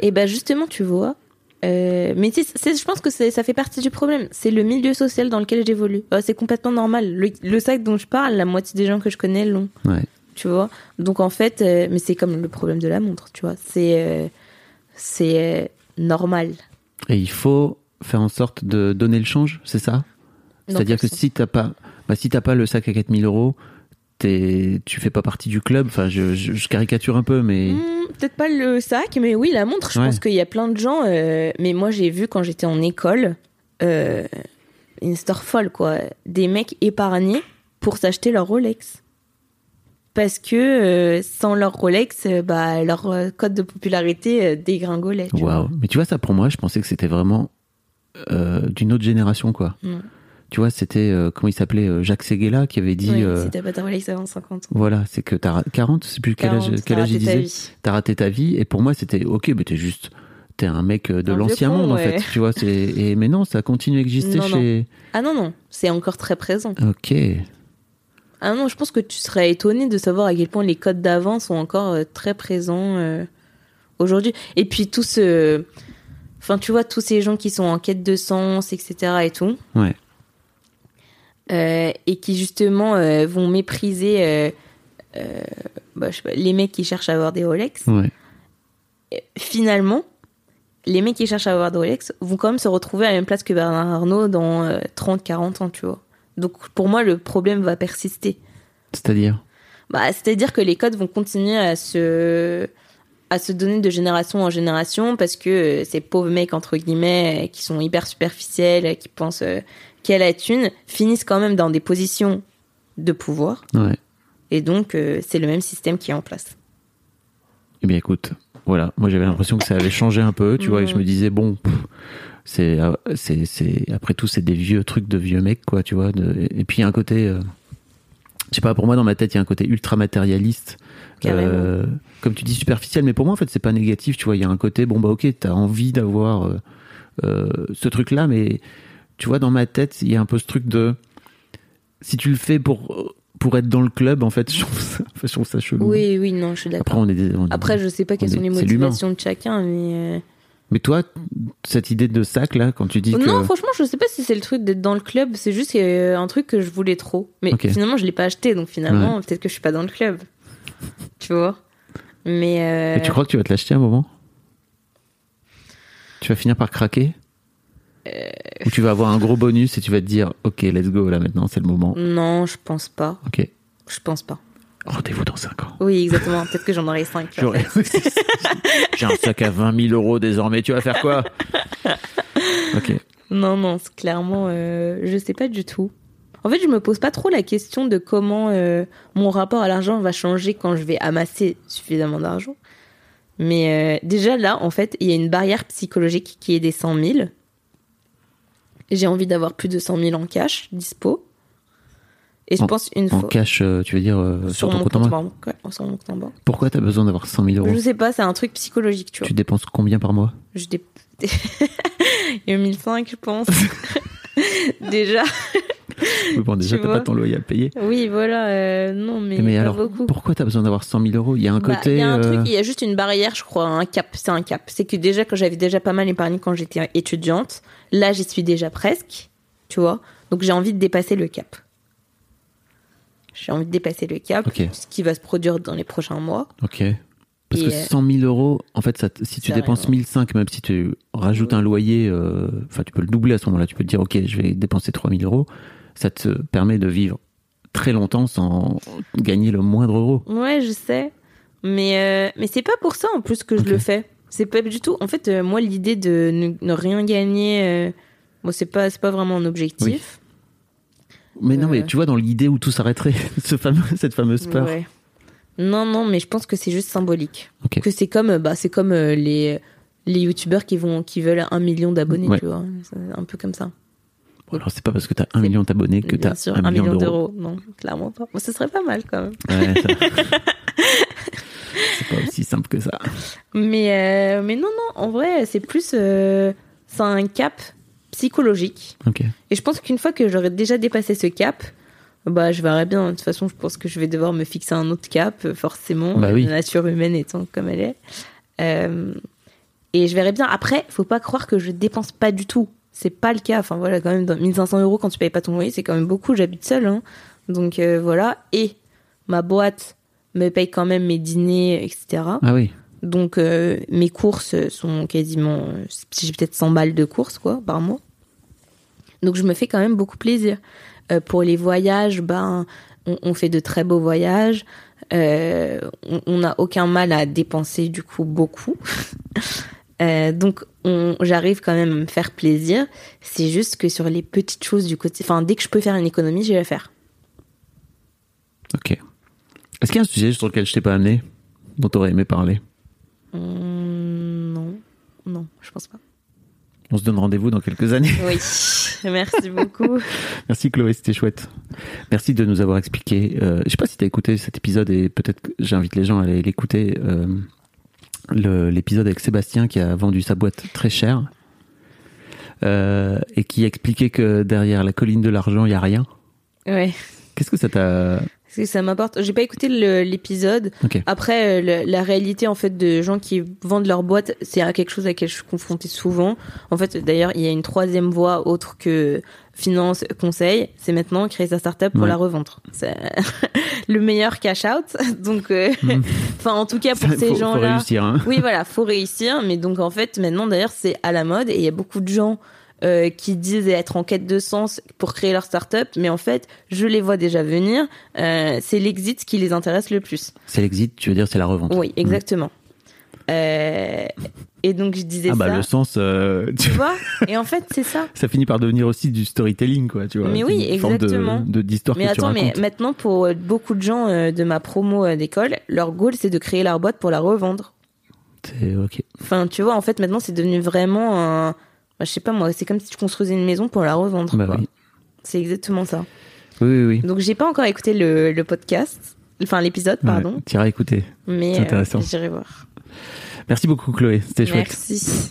Et ben justement, tu vois. euh, mais tu sais, je pense que ça fait partie du problème. C'est le milieu social dans lequel j'évolue. Euh, c'est complètement normal. Le, le sac dont je parle, la moitié des gens que je connais l'ont. Ouais. Tu vois? Donc en fait, euh, mais c'est comme le problème de la montre, tu vois. C'est euh, c'est euh, normal. Et il faut faire en sorte de donner le change, c'est ça? C'est-à-dire que si t'as pas, bah, si t'as pas le sac à 4000 euros, t'es, tu fais pas partie du club. Enfin, je, je- je caricature un peu, mais Hmm, Peut-être pas le sac, mais oui, la montre. Je Ouais. pense qu'il y a plein de gens. euh, mais moi, j'ai vu quand j'étais en école euh, une histoire folle, quoi. Des mecs épargnés pour s'acheter leur Rolex. Parce que euh, sans leur Rolex, euh, bah, leur code de popularité dégringolait. waouh. Mais tu vois, ça pour moi, je pensais que c'était vraiment d'une autre génération, quoi. Non. Tu vois, c'était euh, comment il s'appelait euh, Jacques Seguela qui avait dit. Ouais, euh, Si t'as pas ta Rolex avant 50 ans. voilà, c'est que t'as ra- 40, je sais plus quel âge, 40, quel t'as âge il raté ta disait. vie. T'as raté ta vie. Et pour moi, c'était ok, mais t'es juste, t'es un mec euh, de l'ancien monde en fait. Tu vois, c'est et mais non, ça continue à exister Non, non. chez. Ah non, non, c'est encore très présent. Ok. Ah non, je pense que tu serais étonné de savoir à quel point les codes d'avant sont encore euh, très présents euh, aujourd'hui. Et puis tout ce... Enfin, tu vois, tous ces gens qui sont en quête de sens, etc. et tout, Ouais. euh, et qui justement euh, vont mépriser euh, bah, je sais pas, les mecs qui cherchent à avoir des Rolex. Ouais. Finalement, les mecs qui cherchent à avoir des Rolex vont quand même se retrouver à la même place que Bernard Arnault dans euh, 30-40 ans, tu vois. Donc pour moi, le problème va persister. C'est-à-dire? Bah, c'est-à-dire que les codes vont continuer à se à se donner de génération en génération parce que euh, ces pauvres mecs entre guillemets qui sont hyper superficiels, qui pensent euh, qu'elle a thune, finissent quand même dans des positions de pouvoir Ouais. et donc euh, c'est le même système qui est en place. Eh bien, écoute, voilà. Moi, j'avais l'impression que ça avait changé un peu, tu vois, et je me disais, bon, pff, c'est, c'est, c'est, après tout, c'est des vieux trucs de vieux mecs, quoi, tu vois. de- et puis, il y a un côté, euh, je sais pas, pour moi, dans ma tête, il y a un côté ultra matérialiste. Euh, comme tu dis, superficiel, mais pour moi, en fait, c'est pas négatif, tu vois. Il y a un côté, bon, bah, ok, t'as envie d'avoir euh, euh, ce truc-là, mais tu vois, dans ma tête, il y a un peu ce truc de, si tu le fais pour, pour être dans le club, en fait, je trouve ça, je trouve ça chelou. Oui, oui, non, je suis Après, d'accord. on est, des- on est- Après, je sais pas quelles on sont les motivations de chacun, mais Mais toi, cette idée de sac là, quand tu dis que non, franchement, je sais pas si c'est le truc d'être dans le club. C'est juste euh, un truc que je voulais trop, mais Ok. finalement, je l'ai pas acheté, donc finalement, peut-être que je suis pas dans le club. tu vois? Mais euh, Et tu crois que tu vas te l'acheter à un moment? Tu vas finir par craquer? Euh. Ou tu vas avoir un gros bonus et tu vas te dire ok let's go là maintenant c'est le moment. Non, je pense pas. Ok. Je pense pas. Rendez-vous dans 5 ans. Oui, exactement. Peut-être que j'en aurai 5. J'aurais- J'ai un sac à 20 000 euros désormais. Tu vas faire quoi? Ok. Non, non, clairement, euh, je sais pas du tout. En fait, je me pose pas trop la question de comment euh, mon rapport à l'argent va changer quand je vais amasser suffisamment d'argent. Mais euh, déjà là, en fait, il y a une barrière psychologique qui est des 100 000. J'ai envie d'avoir plus de 100 000 en cash, dispo. Et je En- pense une En fois. cash, euh, tu veux dire euh, sur, ton compte en banque ouais, sur mon compte en banque. Pourquoi t'as besoin d'avoir 100 000 euros? Je sais pas, c'est un truc psychologique, tu vois. Tu dépenses combien par mois? Je dé... Il y a 1005, je pense. Déjà. Oui, Bon déjà Tu t'as pas ton loyer à payer. Oui, voilà. euh, non, mais, Mais pas alors beaucoup. pourquoi t'as besoin d'avoir 100 000 euros? Il y a un Bah, côté. Il y a un euh, truc, il y a juste une barrière, je crois, un cap. C'est un cap. C'est que déjà, quand j'avais déjà pas mal épargné quand j'étais étudiante, là, j'y suis déjà presque. Tu vois Donc, j'ai envie de dépasser le cap. J'ai envie de dépasser le cap, ce qui va se produire dans les prochains mois. Ok. Parce Et, que euh, 100 000 euros, en fait, ça, si tu dépenses rien. 1005, même si tu rajoutes un loyer, euh, enfin, tu peux le doubler à ce moment-là. Tu peux te dire, ok, je vais dépenser 3000 euros. Ça te permet de vivre très longtemps sans gagner le moindre euro. Ouais, je sais. Mais, euh, mais c'est pas pour ça, en plus, que je le fais. C'est pas du tout. En fait, euh, moi, l'idée de ne, ne rien gagner, euh, bon, c'est pas, pas vraiment un objectif. Mais non, mais Euh. tu vois, dans l'idée où tout s'arrêterait, ce fameux, cette fameuse peur. Ouais. Non, non, mais je pense que c'est juste symbolique. Que c'est comme, euh, bah, c'est comme euh, les les youtubeurs qui vont, qui veulent un million d'abonnés, Ouais. tu vois. C'est un peu comme ça. Bon, alors, c'est pas parce que t'as un million d'abonnés que t'as sûr, un, million, d'euros. Non, clairement pas. Bon, ce serait pas mal quand même. Ouais, c'est pas aussi simple que ça. Mais, euh, mais non, non, en vrai, c'est plus. euh, c'est un cap psychologique. Et je pense qu'une fois que j'aurai déjà dépassé ce cap, bah, je verrai bien. De toute façon, je pense que je vais devoir me fixer un autre cap, euh, forcément. Bah oui. La nature humaine étant comme elle est. Euh, et je verrai bien. Après, faut pas croire que je dépense pas du tout. C'est pas le cas. Enfin, voilà, quand même, dans 1500 euros quand tu payes pas ton loyer, c'est quand même beaucoup. J'habite seule. Hein. Donc, euh, voilà. Et ma boîte me paye quand même mes dîners, etc. Ah oui. Donc euh, mes courses sont quasiment, euh, j'ai peut-être 100 balles de courses quoi par mois. Donc je me fais quand même beaucoup plaisir. Euh, pour les voyages, ben on, on fait de très beaux voyages. Euh, on- n'a aucun mal à dépenser du coup beaucoup. Euh, donc on- j'arrive quand même à me faire plaisir. C'est juste que sur les petites choses du côté, enfin dès que je peux faire une économie, je vais la faire. Ok. Est-ce qu'il y a un sujet sur lequel je t'ai pas amené, dont t'aurais aimé parler? Hum, non, non, je pense pas. On se donne rendez-vous dans quelques années. Oui, merci beaucoup. Merci Chloé, c'était chouette. Merci de nous avoir expliqué. Euh, je sais pas si t'as écouté cet épisode et peut-être que j'invite les gens à aller l'écouter. euh, L'épisode avec Sébastien qui a vendu sa boîte très cher euh, et qui expliquait que derrière la colline de l'argent, il y a rien. Ouais. Qu'est-ce que ça t'a ça m'apporte. J'ai pas écouté l'épisode. Après, euh, le- la réalité en fait de gens qui vendent leur boîte, c'est quelque chose à laquelle je suis confrontée souvent. En fait, d'ailleurs, il y a une troisième voie autre que finance, conseil. C'est maintenant créer sa startup pour Ouais. la revendre. C'est le meilleur cash out. Donc, euh, enfin, en tout cas pour ces gens-là. Hein. Oui, voilà, faut réussir. Mais donc, en fait, maintenant, d'ailleurs, c'est à la mode et il y a beaucoup de gens euh, qui disent être en quête de sens pour créer leur start-up. Mais en fait, je les vois déjà venir. Euh, c'est l'exit qui les intéresse le plus. C'est l'exit, tu veux dire, c'est la revente. Oui, exactement. Euh, et donc, je disais Ah bah ça. le sens, euh, tu Tu vois Et en fait, c'est ça. ça finit par devenir aussi du storytelling, quoi. Tu vois. Mais oui, exactement. De d'histoire Mais que tu attends, mais racontes. maintenant, pour beaucoup de gens de ma promo d'école, leur goal, c'est de créer leur boîte pour la revendre. C'est ok. Enfin, tu vois, en fait, maintenant, c'est devenu vraiment un. Bah, je sais pas moi, c'est comme si tu construisais une maison pour la revendre. Bah oui. C'est exactement ça. Oui, oui, oui. Donc, j'ai pas encore écouté le, le podcast, enfin l'épisode, pardon, Ouais, T'iras écouter. mais c'est euh, intéressant. j'irai voir. Merci beaucoup, Chloé. C'était chouette. Merci.